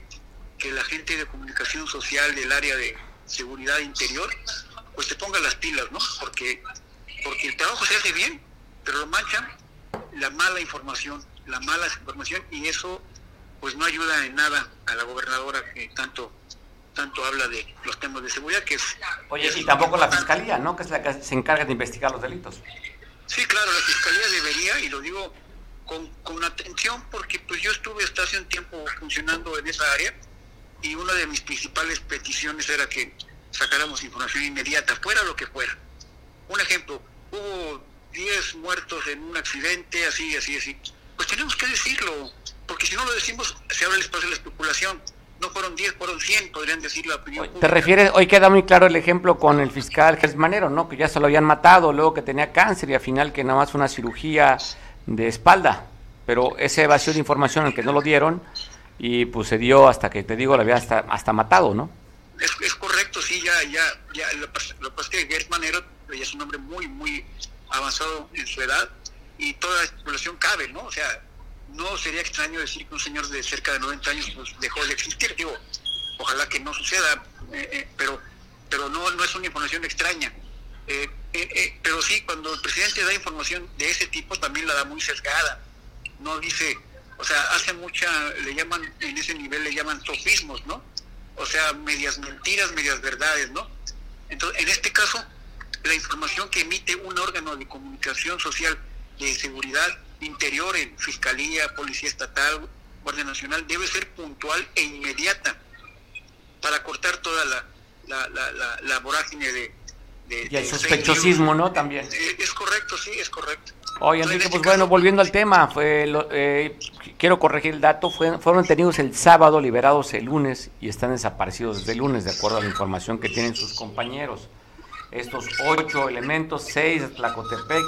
la gente de comunicación social del área de seguridad interior pues se ponga las pilas, ¿no? Porque, porque el trabajo se hace bien, pero lo mancha la mala información, la mala información y eso pues no ayuda en nada a la gobernadora que tanto tanto habla de los temas de seguridad que es
Oye, y tampoco la fiscalía, ¿no? Que es la que se encarga de investigar los delitos.
Sí, claro, la Fiscalía debería, y lo digo con, con atención porque pues yo estuve hasta hace un tiempo funcionando en esa área y una de mis principales peticiones era que sacáramos información inmediata, fuera lo que fuera. Un ejemplo, hubo 10 muertos en un accidente, así, así, así. Pues tenemos que decirlo, porque si no lo decimos, se abre el espacio de la especulación no fueron 10, fueron 100, podrían decir la opinión.
Te refieres, hoy queda muy claro el ejemplo con el fiscal Manero, ¿no? Que ya se lo habían matado, luego que tenía cáncer y al final que nada más una cirugía de espalda, pero esa evasión de información en que no lo dieron y pues se dio hasta que te digo, la había hasta, hasta matado, ¿no?
Es, correcto, sí, ya, ya, ya, lo, que pasa es que Gert Manero ya es un hombre muy, muy avanzado en su edad y toda la especulación cabe, ¿no? O sea, no sería extraño decir que un señor de cerca de 90 años pues, dejó de existir. Digo, ojalá que no suceda, eh, eh, pero pero no, no es una información extraña. Eh, pero sí, cuando el presidente da información de ese tipo, también la da muy sesgada. No dice, o sea, hace mucha, le llaman, en ese nivel le llaman sofismos, ¿no? O sea, medias mentiras, medias verdades, ¿no? Entonces, en este caso, la información que emite un órgano de comunicación social de seguridad interior, en Fiscalía, Policía Estatal, Guardia Nacional, debe ser puntual e inmediata para cortar toda la, la, la, vorágine de,
y el sospechosismo, ¿no? También.
Eh, es, correcto, sí, es correcto.
Oye, Enrique, pues bueno, volviendo al tema, fue eh, quiero corregir el dato, fue, fueron detenidos el sábado, liberados el lunes y están desaparecidos desde el lunes, de acuerdo a la información que tienen sus compañeros estos ocho elementos, seis de Tlacotepec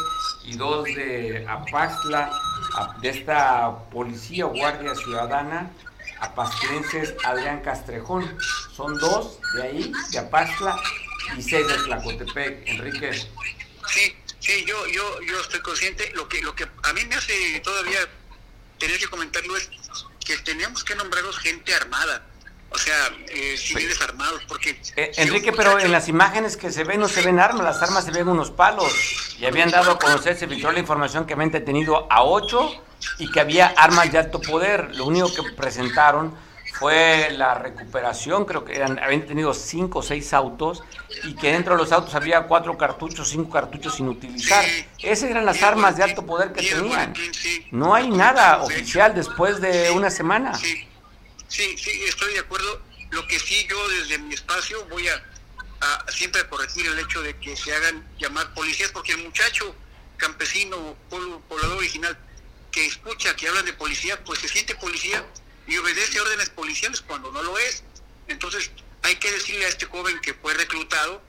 y dos de Apaxla, de esta policía o guardia ciudadana, apastrenses Adrián Castrejón. Son dos de ahí, de Apaxla, y seis de Tlacotepec. Enrique.
Sí, sí, yo, yo, yo estoy consciente. Lo que, lo que a mí me hace todavía tener que comentarlo es que tenemos que nombrarlos gente armada. O sea, eh, civiles armados, porque...
Eh, Enrique, pero en las imágenes que se ven no se ven armas, las armas se ven unos palos, y habían dado a conocer, se filtró la información que habían detenido a ocho y que había armas de alto poder, lo único que presentaron fue la recuperación, creo que eran, habían tenido cinco o seis autos y que dentro de los autos había cuatro cartuchos, cinco cartuchos sin utilizar. Esas eran las armas de alto poder que tenían. No hay nada oficial después de una semana.
Sí, sí, estoy de acuerdo. Lo que sí yo desde mi espacio voy a, siempre corregir el hecho de que se hagan llamar policías, porque el muchacho campesino, poblador original, que escucha que hablan de policía, pues se siente policía y obedece órdenes policiales cuando no lo es. Entonces, hay que decirle a este joven que fue reclutado,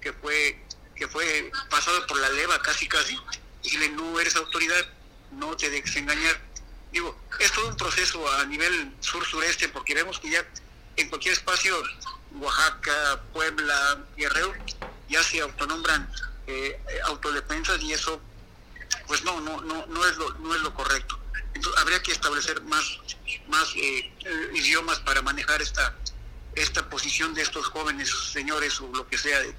que fue que fue pasado por la leva casi casi, y decirle, no eres autoridad, no te dejes engañar. Digo, es todo un proceso a nivel sur-sureste, porque vemos que ya en cualquier espacio, Oaxaca, Puebla, Guerrero, ya se autonombran eh, autodefensas y eso, pues no, no, no, no es lo, no es lo correcto habría que establecer más, más eh, eh, idiomas para manejar esta, esta posición de estos jóvenes señores o lo que sea, de,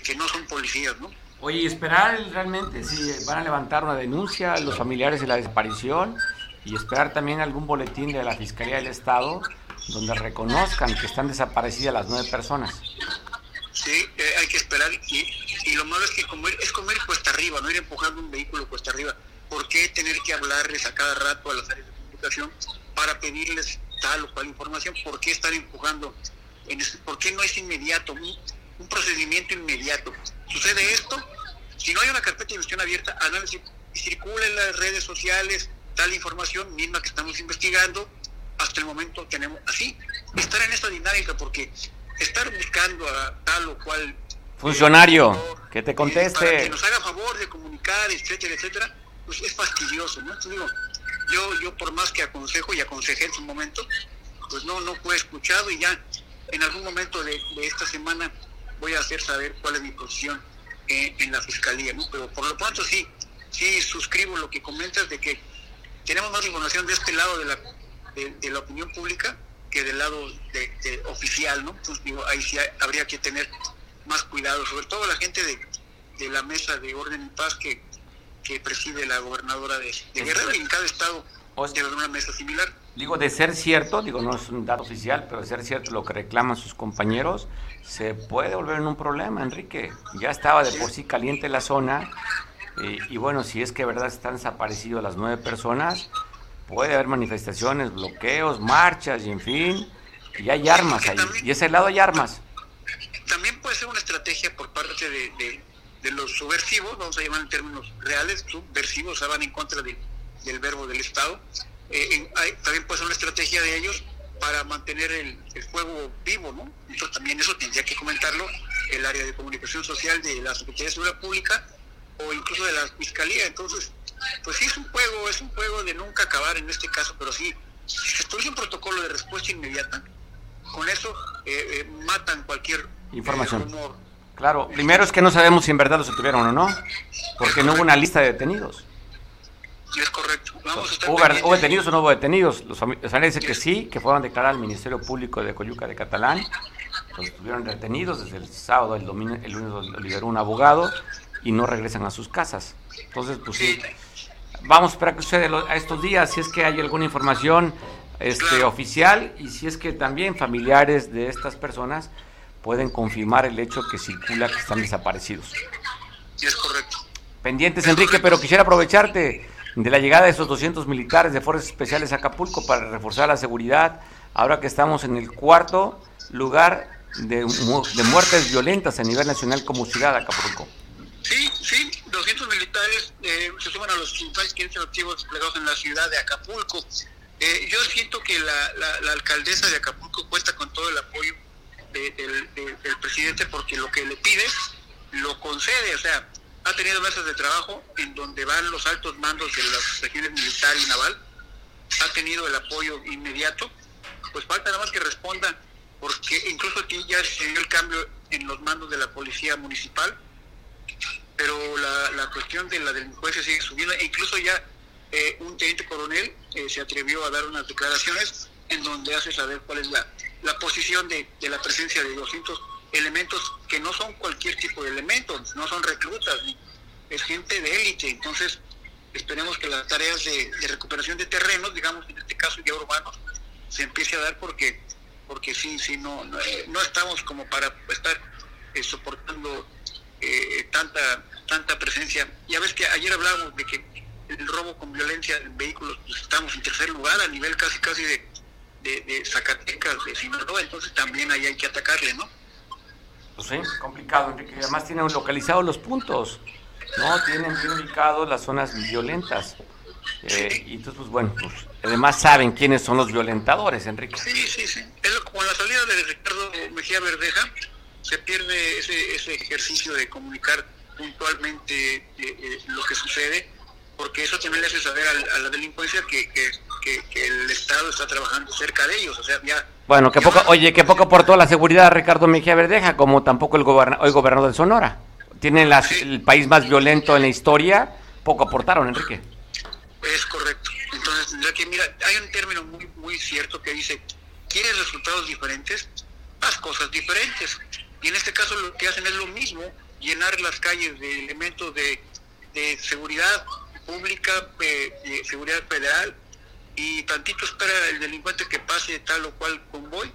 que no son policías, ¿no?
Oye, esperar realmente si van a levantar una denuncia los familiares de la desaparición y esperar también algún boletín de la Fiscalía del Estado donde reconozcan que están desaparecidas las nueve personas.
Sí, eh, hay que esperar y, y, lo malo es que como es como ir cuesta arriba, no ir empujando un vehículo cuesta arriba. ¿Por qué tener que hablarles a cada rato a las áreas de comunicación para pedirles tal o cual información? ¿Por qué estar empujando? En ¿Por qué no es inmediato? Un, procedimiento inmediato. ¿Sucede esto? Si no hay una carpeta de investigación abierta, análisis, circula en las redes sociales tal información misma que estamos investigando, hasta el momento tenemos así, estar en esta dinámica, porque estar buscando a tal o cual
funcionario que te conteste,
para que nos haga favor de comunicar, etcétera, etcétera, pues es fastidioso, ¿no? digo, yo, yo por más que aconsejo y aconsejé en su momento, pues no, no fue escuchado y ya en algún momento de, esta semana voy a hacer saber cuál es mi posición en, la fiscalía, ¿no? Pero por lo pronto sí, sí suscribo lo que comentas de que tenemos más información de este lado de la, de, la opinión pública que del lado de, oficial, ¿no? Entonces digo, ahí sí habría que tener más cuidado, sobre todo la gente de, de la mesa de orden y paz que que preside la gobernadora de, Guerrero y en cada estado tiene una mesa similar.
Digo, de ser cierto, digo, no es un dato oficial, pero de ser cierto lo que reclaman sus compañeros, se puede volver en un problema, Enrique. Ya estaba de por sí caliente la zona eh, y bueno, si es que de verdad están desaparecidos las nueve personas, puede haber manifestaciones, bloqueos, marchas y en fin, y hay armas ahí. y ese lado hay armas.
También puede ser una estrategia por parte de de los subversivos, vamos a llamar en términos reales, subversivos, o van en contra del verbo del Estado. Eh, también puede ser una estrategia de ellos para mantener el, fuego vivo, ¿no? Entonces también eso tendría que comentarlo el área de comunicación social de la Secretaría de Seguridad Pública o incluso de la Fiscalía. Entonces, pues sí es un juego, es un juego de nunca acabar en este caso, pero sí, si se establece un protocolo de respuesta inmediata, con eso eh, eh, matan cualquier
información. Claro, primero es que no sabemos si en verdad los detuvieron o no, porque no hubo una lista de detenidos.
Es correcto.
¿Hubo, detenidos o no hubo detenidos? Los familiares dicen que sí, que fueron declarados al Ministerio Público de Coyuca de Catalán. Los estuvieron detenidos desde el sábado, el, domingo, el lunes lo liberó un abogado y no regresan a sus casas. Entonces, pues sí. Vamos a esperar que sucede a estos días, si es que hay alguna información este, oficial y si es que también familiares de estas personas pueden confirmar el hecho que circula que están desaparecidos.
Sí, es correcto.
Pendientes, Enrique, pero quisiera aprovecharte de la llegada de esos 200 militares de Fuerzas Especiales a Acapulco para reforzar la seguridad, ahora que estamos en el cuarto lugar de, de muertes violentas a nivel nacional como ciudad de Acapulco.
Sí, sí, 200 militares eh, se suman a los 515 activos desplegados en la ciudad de Acapulco. Eh, yo siento que la, la alcaldesa de Acapulco cuenta con todo el apoyo del, presidente porque lo que le pide lo concede, o sea, ha tenido mesas de trabajo en donde van los altos mandos de las regiones militar y naval, ha tenido el apoyo inmediato, pues falta nada más que respondan, porque incluso aquí ya se dio el cambio en los mandos de la policía municipal, pero la, la cuestión de la delincuencia sigue subiendo, e incluso ya eh, un teniente coronel eh, se atrevió a dar unas declaraciones en donde hace saber cuál es la, la posición de, de, la presencia de 200 elementos que no son cualquier tipo de elementos, no son reclutas, es gente de élite. Entonces, esperemos que las tareas de, recuperación de terrenos, digamos en este caso ya urbanos, se empiece a dar porque porque sí, sí, no, no, eh, estamos como para estar eh, soportando eh, tanta tanta presencia. Ya ves que ayer hablábamos de que el robo con violencia en vehículos, pues estamos en tercer lugar a nivel casi casi de, de, Zacatecas, de Sinaloa, entonces también ahí hay que atacarle, ¿no?
Pues sí, complicado, Enrique. Además tienen localizados los puntos, ¿no? Tienen bien ubicados las zonas violentas. Eh, y entonces, pues bueno, pues además saben quiénes son los violentadores, Enrique.
Sí, sí, sí. Es como la salida de Ricardo Mejía Verdeja, se pierde ese, ese ejercicio de comunicar puntualmente eh, eh, lo que sucede, porque eso también le hace saber a, la delincuencia que, que, el Estado está trabajando cerca de ellos. O sea, ya,
bueno, que poco, oye, que poco aportó la seguridad Ricardo Mejía Verdeja, como tampoco el goberna, hoy gobernador de Sonora. Tienen el país más violento en la historia, poco aportaron, Enrique.
Es correcto. Entonces tendrá que, mira, hay un término muy, muy cierto que dice, ¿quieres resultados diferentes? Haz cosas diferentes. Y en este caso lo que hacen es lo mismo, llenar las calles de elementos de, seguridad pública, de, seguridad federal, y tantito espera el delincuente que pase tal o cual convoy,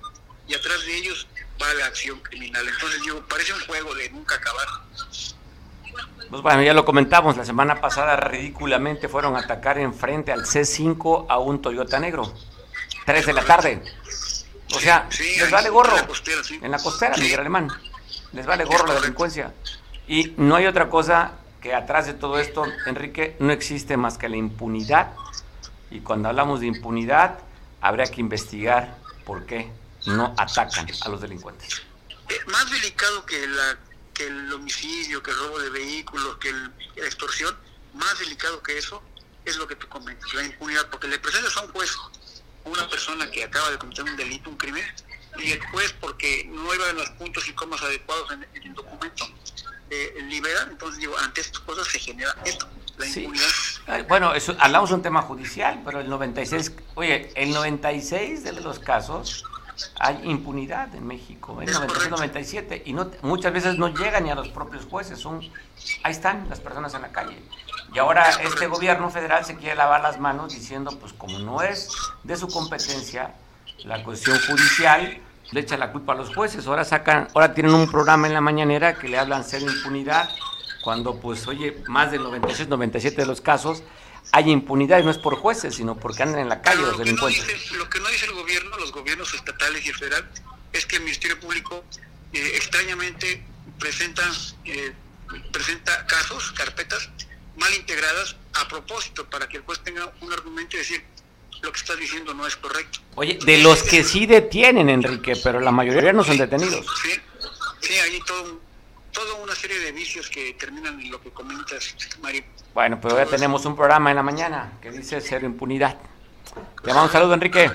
y atrás de ellos va la acción criminal. Entonces digo, parece un juego de nunca acabar.
Pues bueno, ya lo comentamos, la semana pasada ridículamente fueron a atacar enfrente al C5 a un Toyota negro. Tres de la tarde. O sea, les vale gorro. En la costera, Miguel Alemán. Les vale gorro la delincuencia. Y no hay otra cosa que atrás de todo esto, Enrique, no existe más que la impunidad. Y cuando hablamos de impunidad, habría que investigar por qué no atacan a los delincuentes.
Más delicado que la que el homicidio, que el robo de vehículos, que el, la extorsión, más delicado que eso es lo que tú comentas, la impunidad, porque le presentas a un juez una persona que acaba de cometer un delito, un crimen, y el juez, porque no iba en los puntos y comas adecuados en, el documento, eh, libera, entonces digo, ante estas cosas se genera esto, la impunidad.
bueno, eso, hablamos de un tema judicial, pero el 96, oye, el 96 de los casos hay impunidad en México, en 97 y no, muchas veces no llegan ni a los propios jueces, son, ahí están las personas en la calle. Y ahora este gobierno federal se quiere lavar las manos diciendo, pues como no es de su competencia la cuestión judicial, le echa la culpa a los jueces. Ahora sacan, ahora tienen un programa en la mañanera que le hablan ser impunidad, cuando pues oye, más del 96, 97 de los casos hay impunidad y no es por jueces, sino porque andan en la calle los delincuentes.
lo que no dice el gobierno, los gobiernos estatales y el federal, es que el Ministerio Público eh, extrañamente presenta, eh, presenta casos, carpetas mal integradas a propósito para que el juez tenga un argumento y decir lo que estás diciendo no es correcto.
Oye, de los que sí detienen, Enrique, pero la mayoría no son detenidos.
Sí, sí, hay todo, toda una serie de vicios que terminan en lo que comentas, Mario.
Bueno, pero ya tenemos un programa en la mañana que dice ser impunidad. Te mando un saludo, Enrique.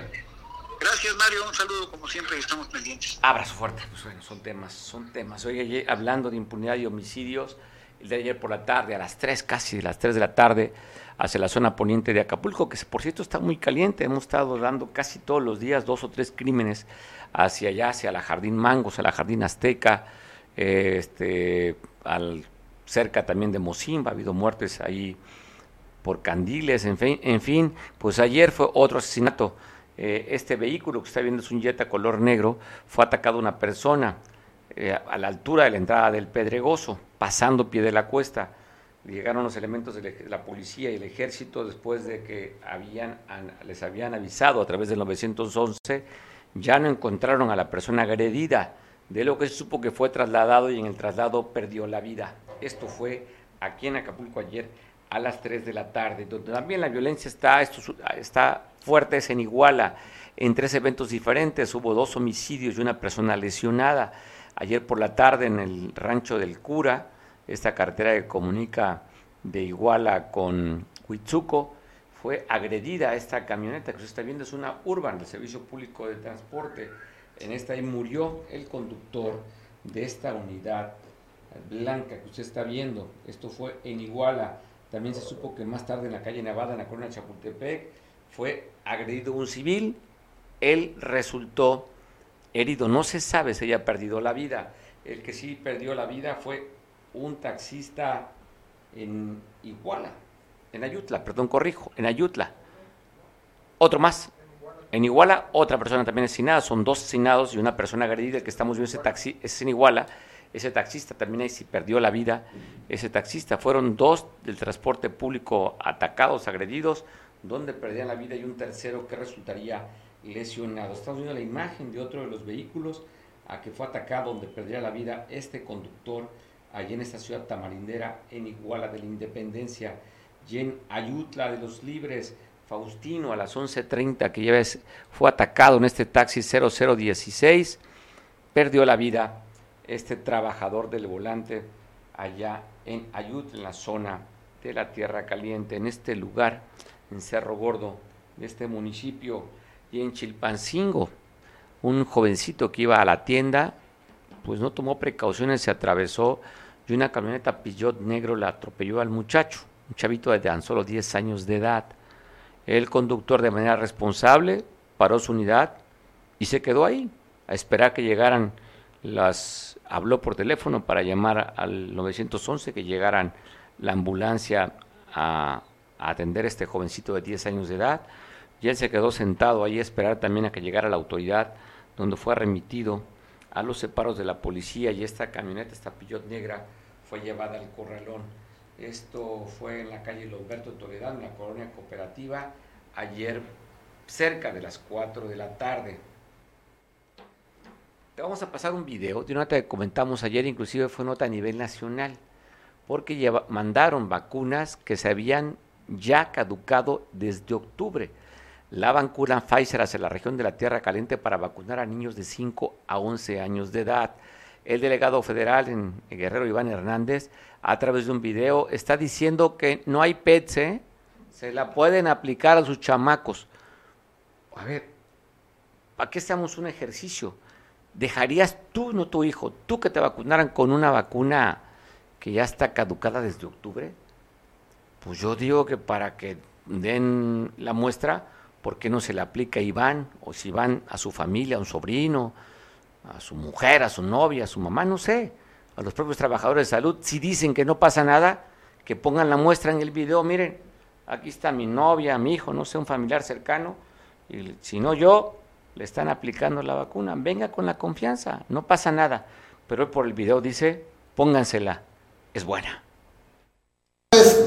Gracias, Mario. Un saludo, como siempre, estamos pendientes.
Abrazo fuerte. Pues bueno, son temas, son temas. Oye, hablando de impunidad y homicidios, el de ayer por la tarde, a las 3, casi las 3 de la tarde, hacia la zona poniente de Acapulco, que por cierto está muy caliente. Hemos estado dando casi todos los días dos o tres crímenes hacia allá, hacia la Jardín Mangos, a la Jardín Azteca, este, al, cerca también de Mocimba, ha habido muertes ahí por candiles, en fin, en fin pues ayer fue otro asesinato. Eh, este vehículo que está viendo es un Jetta color negro, fue atacado una persona eh, a la altura de la entrada del Pedregoso, pasando pie de la cuesta. Llegaron los elementos de la policía y el ejército después de que habían, les habían avisado a través del 911, ya no encontraron a la persona agredida, de lo que se supo que fue trasladado y en el traslado perdió la vida. Esto fue aquí en Acapulco ayer a las 3 de la tarde, donde también la violencia está, está fuerte, es en Iguala, en tres eventos diferentes, hubo dos homicidios y una persona lesionada. Ayer por la tarde en el rancho del Cura, esta carretera que comunica de Iguala con Huitzuco, fue agredida esta camioneta que usted está viendo, es una Urban del Servicio Público de Transporte. En esta ahí murió el conductor de esta unidad blanca que usted está viendo. Esto fue en Iguala. También se supo que más tarde en la calle Nevada, en la colonia Chapultepec, fue agredido un civil. Él resultó herido. No se sabe si haya perdido la vida. El que sí perdió la vida fue un taxista en Iguala, en Ayutla, perdón, corrijo, en Ayutla. Otro más. En Iguala otra persona también asesinada, son dos asesinados y una persona agredida, el que estamos viendo ese taxi, es en Iguala, ese taxista también ahí sí perdió la vida, ese taxista, fueron dos del transporte público atacados, agredidos, donde perdían la vida y un tercero que resultaría lesionado. Estamos viendo la imagen de otro de los vehículos a que fue atacado, donde perdiera la vida este conductor allí en esta ciudad tamarindera, en Iguala de la Independencia, y en Ayutla de los Libres, Faustino a las 11.30, que ya fue atacado en este taxi 0016, perdió la vida este trabajador del volante allá en Ayutla, en la zona de la Tierra Caliente, en este lugar, en Cerro Gordo, de este municipio, y en Chilpancingo, un jovencito que iba a la tienda, pues no tomó precauciones, se atravesó y una camioneta Peugeot negro la atropelló al muchacho, un chavito de tan solo 10 años de edad. El conductor de manera responsable paró su unidad y se quedó ahí a esperar que llegaran las habló por teléfono para llamar al 911 que llegaran la ambulancia a, a atender a este jovencito de 10 años de edad y él se quedó sentado ahí a esperar también a que llegara la autoridad donde fue remitido a los separos de la policía y esta camioneta, esta Pillot negra, fue llevada al corralón. Esto fue en la calle Lomberto Toledano, en la colonia cooperativa, ayer cerca de las 4 de la tarde. Te vamos a pasar un video de una nota que comentamos ayer, inclusive fue nota a nivel nacional, porque mandaron vacunas que se habían ya caducado desde octubre la vacuna Pfizer hacia la región de la Tierra Caliente para vacunar a niños de 5 a 11 años de edad. El delegado federal en Guerrero Iván Hernández, a través de un video, está diciendo que no hay PETS, ¿eh? se la pueden aplicar a sus chamacos. A ver, ¿para qué estamos un ejercicio? ¿Dejarías tú, no tu hijo, tú que te vacunaran con una vacuna que ya está caducada desde octubre? Pues yo digo que para que den la muestra, ¿por qué no se le aplica a Iván? O si van a su familia, a un sobrino, a su mujer, a su novia, a su mamá, no sé, a los propios trabajadores de salud, si dicen que no pasa nada, que pongan la muestra en el video, miren, aquí está mi novia, mi hijo, no sé, un familiar cercano, y si no yo, le están aplicando la vacuna, venga con la confianza, no pasa nada, pero por el video dice, póngansela, es buena.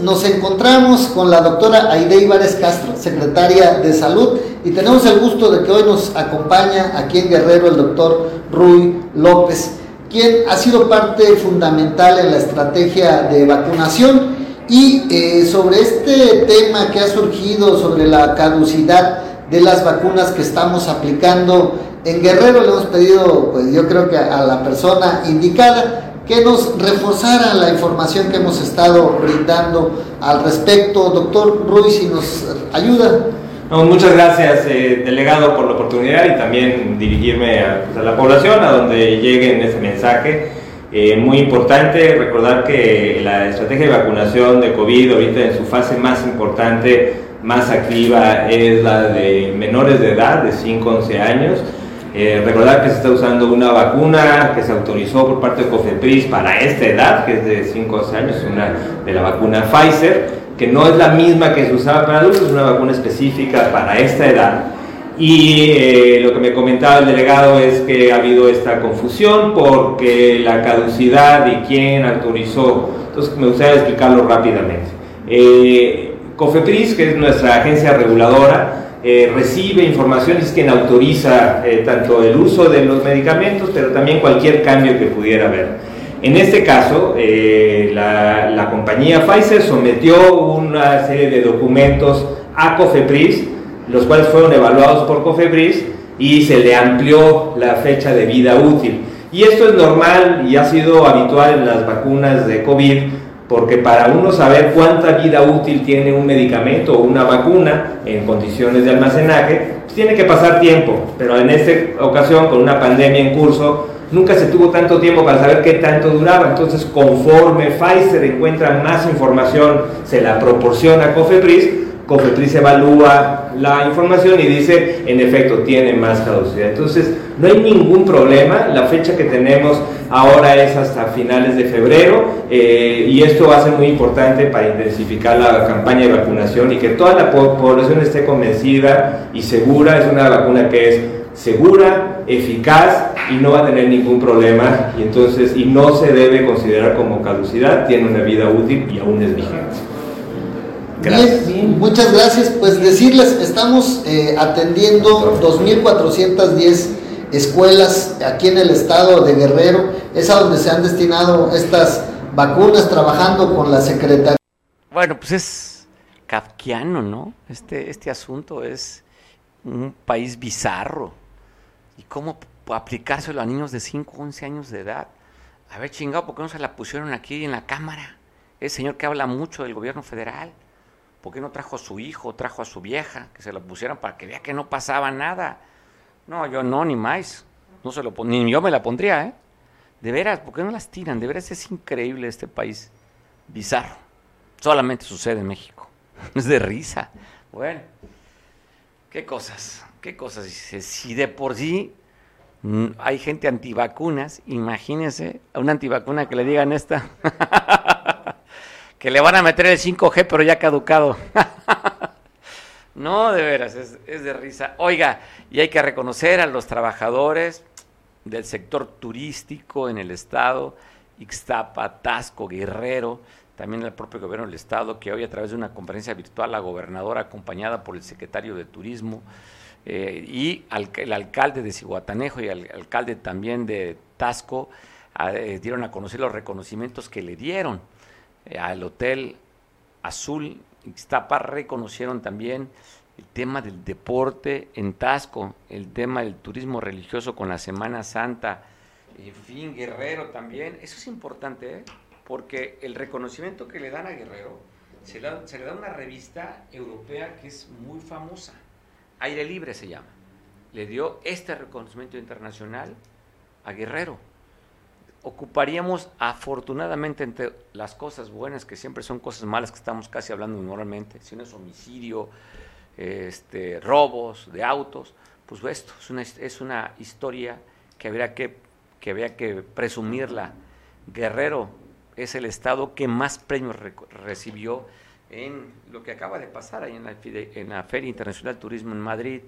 Nos encontramos con la doctora Aide Ibares Castro, secretaria de Salud, y tenemos el gusto de que hoy nos acompaña aquí en Guerrero el doctor Rui López, quien ha sido parte fundamental en la estrategia de vacunación. Y eh, sobre este tema que ha surgido sobre la caducidad de las vacunas que estamos aplicando en Guerrero, le hemos pedido, pues yo creo que a la persona indicada, que nos reforzara la información que hemos estado brindando al respecto. Doctor Ruiz, si nos ayuda.
Muchas gracias, eh, delegado, por la oportunidad y también dirigirme a, pues, la población, a donde lleguen ese mensaje. Eh, muy importante recordar que la estrategia de vacunación de COVID ahorita en su fase más importante, más activa, es la de menores de edad, de 5 a 11 años eh, recordar que se está usando una vacuna que se autorizó por parte de COFEPRIS para esta edad, que es de 5 o 6 años, una de la vacuna Pfizer, que no es la misma que se usaba para adultos, es una vacuna específica para esta edad. Y eh, lo que me comentaba el delegado es que ha habido esta confusión porque la caducidad y quién autorizó. Entonces me gustaría explicarlo rápidamente. Eh, COFEPRIS, que es nuestra agencia reguladora, eh, recibe información es quien autoriza eh, tanto el uso de los medicamentos, pero también cualquier cambio que pudiera haber. En este caso, eh, la, la, compañía Pfizer sometió una serie de documentos a COFEPRIS, los cuales fueron evaluados por COFEPRIS y se le amplió la fecha de vida útil. Y esto es normal y ha sido habitual en las vacunas de COVID porque para uno saber cuánta vida útil tiene un medicamento o una vacuna en condiciones de almacenaje, pues tiene que pasar tiempo, pero en esta ocasión con una pandemia en curso, nunca se tuvo tanto tiempo para saber qué tanto duraba, entonces conforme Pfizer encuentra más información, se la proporciona a Cofepris, COFEPRIS evalúa la información y dice, en efecto, tiene más caducidad. Entonces, no hay ningún problema. La fecha que tenemos ahora es hasta finales de febrero eh, y esto va a ser muy importante para intensificar la campaña de vacunación y que toda la población esté convencida y segura. Es una vacuna que es segura, eficaz y no va a tener ningún problema y entonces y no se debe considerar como caducidad, tiene una vida útil y aún es vigente.
Bien, muchas gracias. Pues decirles, estamos eh, atendiendo 2.410 escuelas aquí en el estado de Guerrero. Es a donde se han destinado estas vacunas, trabajando con la Secretaría.
Bueno, pues es kafkiano, ¿no? Este, este asunto es un país bizarro. ¿Y cómo aplicárselo a niños de 5, 11 años de edad? A ver, chingado, ¿por qué no se la pusieron aquí en la Cámara? El señor que habla mucho del gobierno federal. ¿Por qué no trajo a su hijo, trajo a su vieja, que se lo pusieran para que vea que no pasaba nada? No, yo no, ni más. No se lo ni yo me la pondría, ¿eh? De veras, ¿por qué no las tiran? De veras es increíble este país. Bizarro. Solamente sucede en México. Es de risa. Bueno, qué cosas, qué cosas. Si de por sí hay gente antivacunas, imagínense a una antivacuna que le digan esta. que le van a meter el 5G, pero ya caducado. no, de veras, es, es, de risa. Oiga, y hay que reconocer a los trabajadores del sector turístico en el Estado, Ixtapa, Tasco, Guerrero, también el propio gobierno del Estado, que hoy a través de una conferencia virtual, la gobernadora acompañada por el secretario de Turismo eh, y el alcalde de Cihuatanejo y el alcalde también de Tasco, eh, dieron a conocer los reconocimientos que le dieron eh, al Hotel Azul Ixtapa reconocieron también el tema del deporte en Tasco, el tema del turismo religioso con la Semana Santa, en fin, Guerrero también. Eso es importante, ¿eh? porque el reconocimiento que le dan a Guerrero se se le da una revista europea que es muy famosa, Aire Libre se llama. Le dio este reconocimiento internacional a Guerrero ocuparíamos afortunadamente entre las cosas buenas, que siempre son cosas malas que estamos casi hablando normalmente, si no es homicidio, este, robos de autos, pues esto es una, es una historia que habría que, que, habría que presumirla. Guerrero es el estado que más premios recibió en lo que acaba de pasar ahí en la, Feria Internacional de Turismo en Madrid.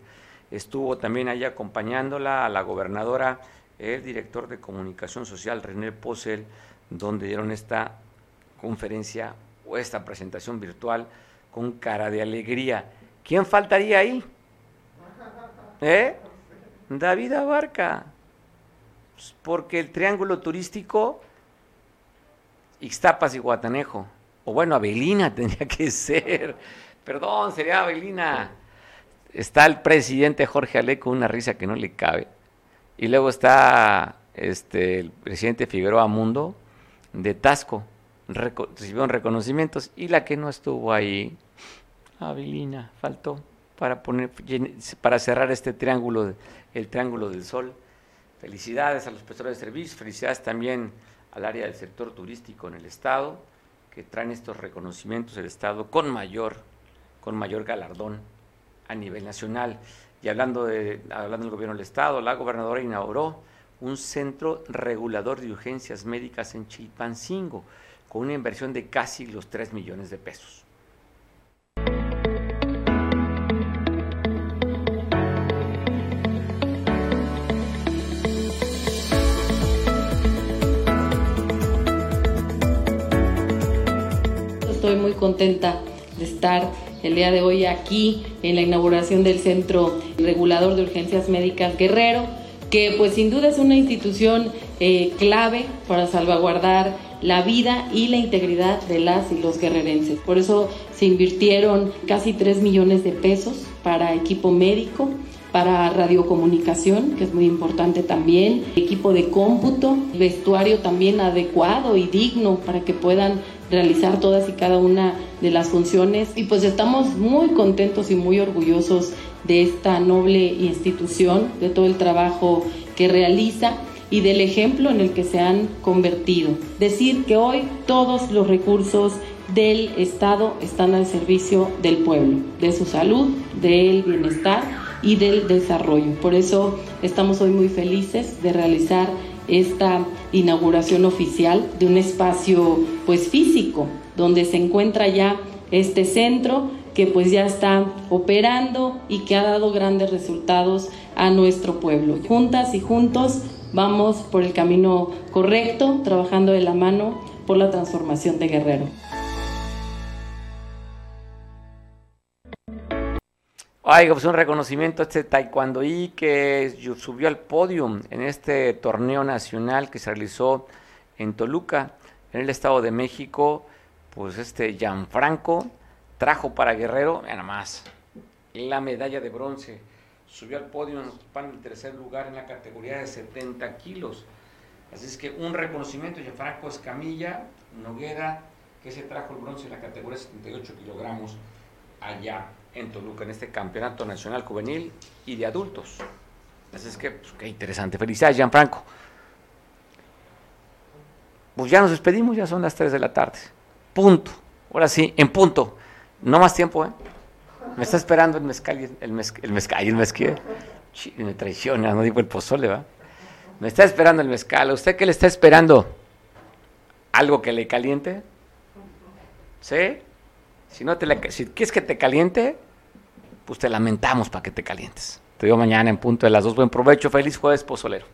Estuvo también allí acompañándola a la gobernadora el director de comunicación social René Posel, donde dieron esta conferencia o esta presentación virtual con cara de alegría. ¿Quién faltaría ahí? ¿Eh? David Abarca. Pues porque el triángulo turístico, Ixtapas y Guatanejo, o bueno, Avelina tendría que ser. Perdón, sería Avelina. Está el presidente Jorge Ale con una risa que no le cabe y luego está este, el presidente Figueroa Mundo de Tasco, recibieron reconocimientos y la que no estuvo ahí, Avilina, faltó para poner para cerrar este triángulo, el triángulo del sol. Felicidades a los prestadores de servicios, felicidades también al área del sector turístico en el estado que traen estos reconocimientos del estado con mayor con mayor galardón a nivel nacional. Y hablando, de, hablando del gobierno del Estado, la gobernadora inauguró un centro regulador de urgencias médicas en Chilpancingo, con una inversión de casi los 3 millones de pesos.
Estoy muy contenta de estar el día de hoy aquí en la inauguración del Centro Regulador de Urgencias Médicas Guerrero, que pues sin duda es una institución eh, clave para salvaguardar la vida y la integridad de las y los guerrerenses. Por eso se invirtieron casi 3 millones de pesos para equipo médico, para radiocomunicación, que es muy importante también, equipo de cómputo, vestuario también adecuado y digno para que puedan realizar todas y cada una de las funciones y pues estamos muy contentos y muy orgullosos de esta noble institución, de todo el trabajo que realiza y del ejemplo en el que se han convertido. Decir que hoy todos los recursos del Estado están al servicio del pueblo, de su salud, del bienestar y del desarrollo. Por eso estamos hoy muy felices de realizar esta inauguración oficial de un espacio pues físico donde se encuentra ya este centro que pues ya está operando y que ha dado grandes resultados a nuestro pueblo. Juntas y juntos vamos por el camino correcto, trabajando de la mano por la transformación de Guerrero.
Oiga, pues un reconocimiento a este taekwondoí que subió al podio en este torneo nacional que se realizó en Toluca, en el Estado de México. Pues este Gianfranco trajo para Guerrero, nada más, la medalla de bronce. Subió al podio en el tercer lugar en la categoría de 70 kilos. Así es que un reconocimiento, Gianfranco Escamilla, Noguera, que se trajo el bronce en la categoría de 78 kilogramos allá en Toluca, en este campeonato nacional juvenil y de adultos. Así es que, pues, qué interesante. Felicidades, Gianfranco. Pues ya nos despedimos, ya son las 3 de la tarde. Punto. Ahora sí, en punto. No más tiempo, ¿eh? Me está esperando el mezcal y el, mezcal, el mezcal y el mezquil. Me traiciona, no digo el pozole, ¿va? Me está esperando el mezcal. ¿A usted qué le está esperando? ¿Algo que le caliente? ¿Sí? Si, no te quieres que te caliente, pues te lamentamos para que te calientes. Te digo mañana en punto de las dos. Buen provecho. Feliz jueves pozolero.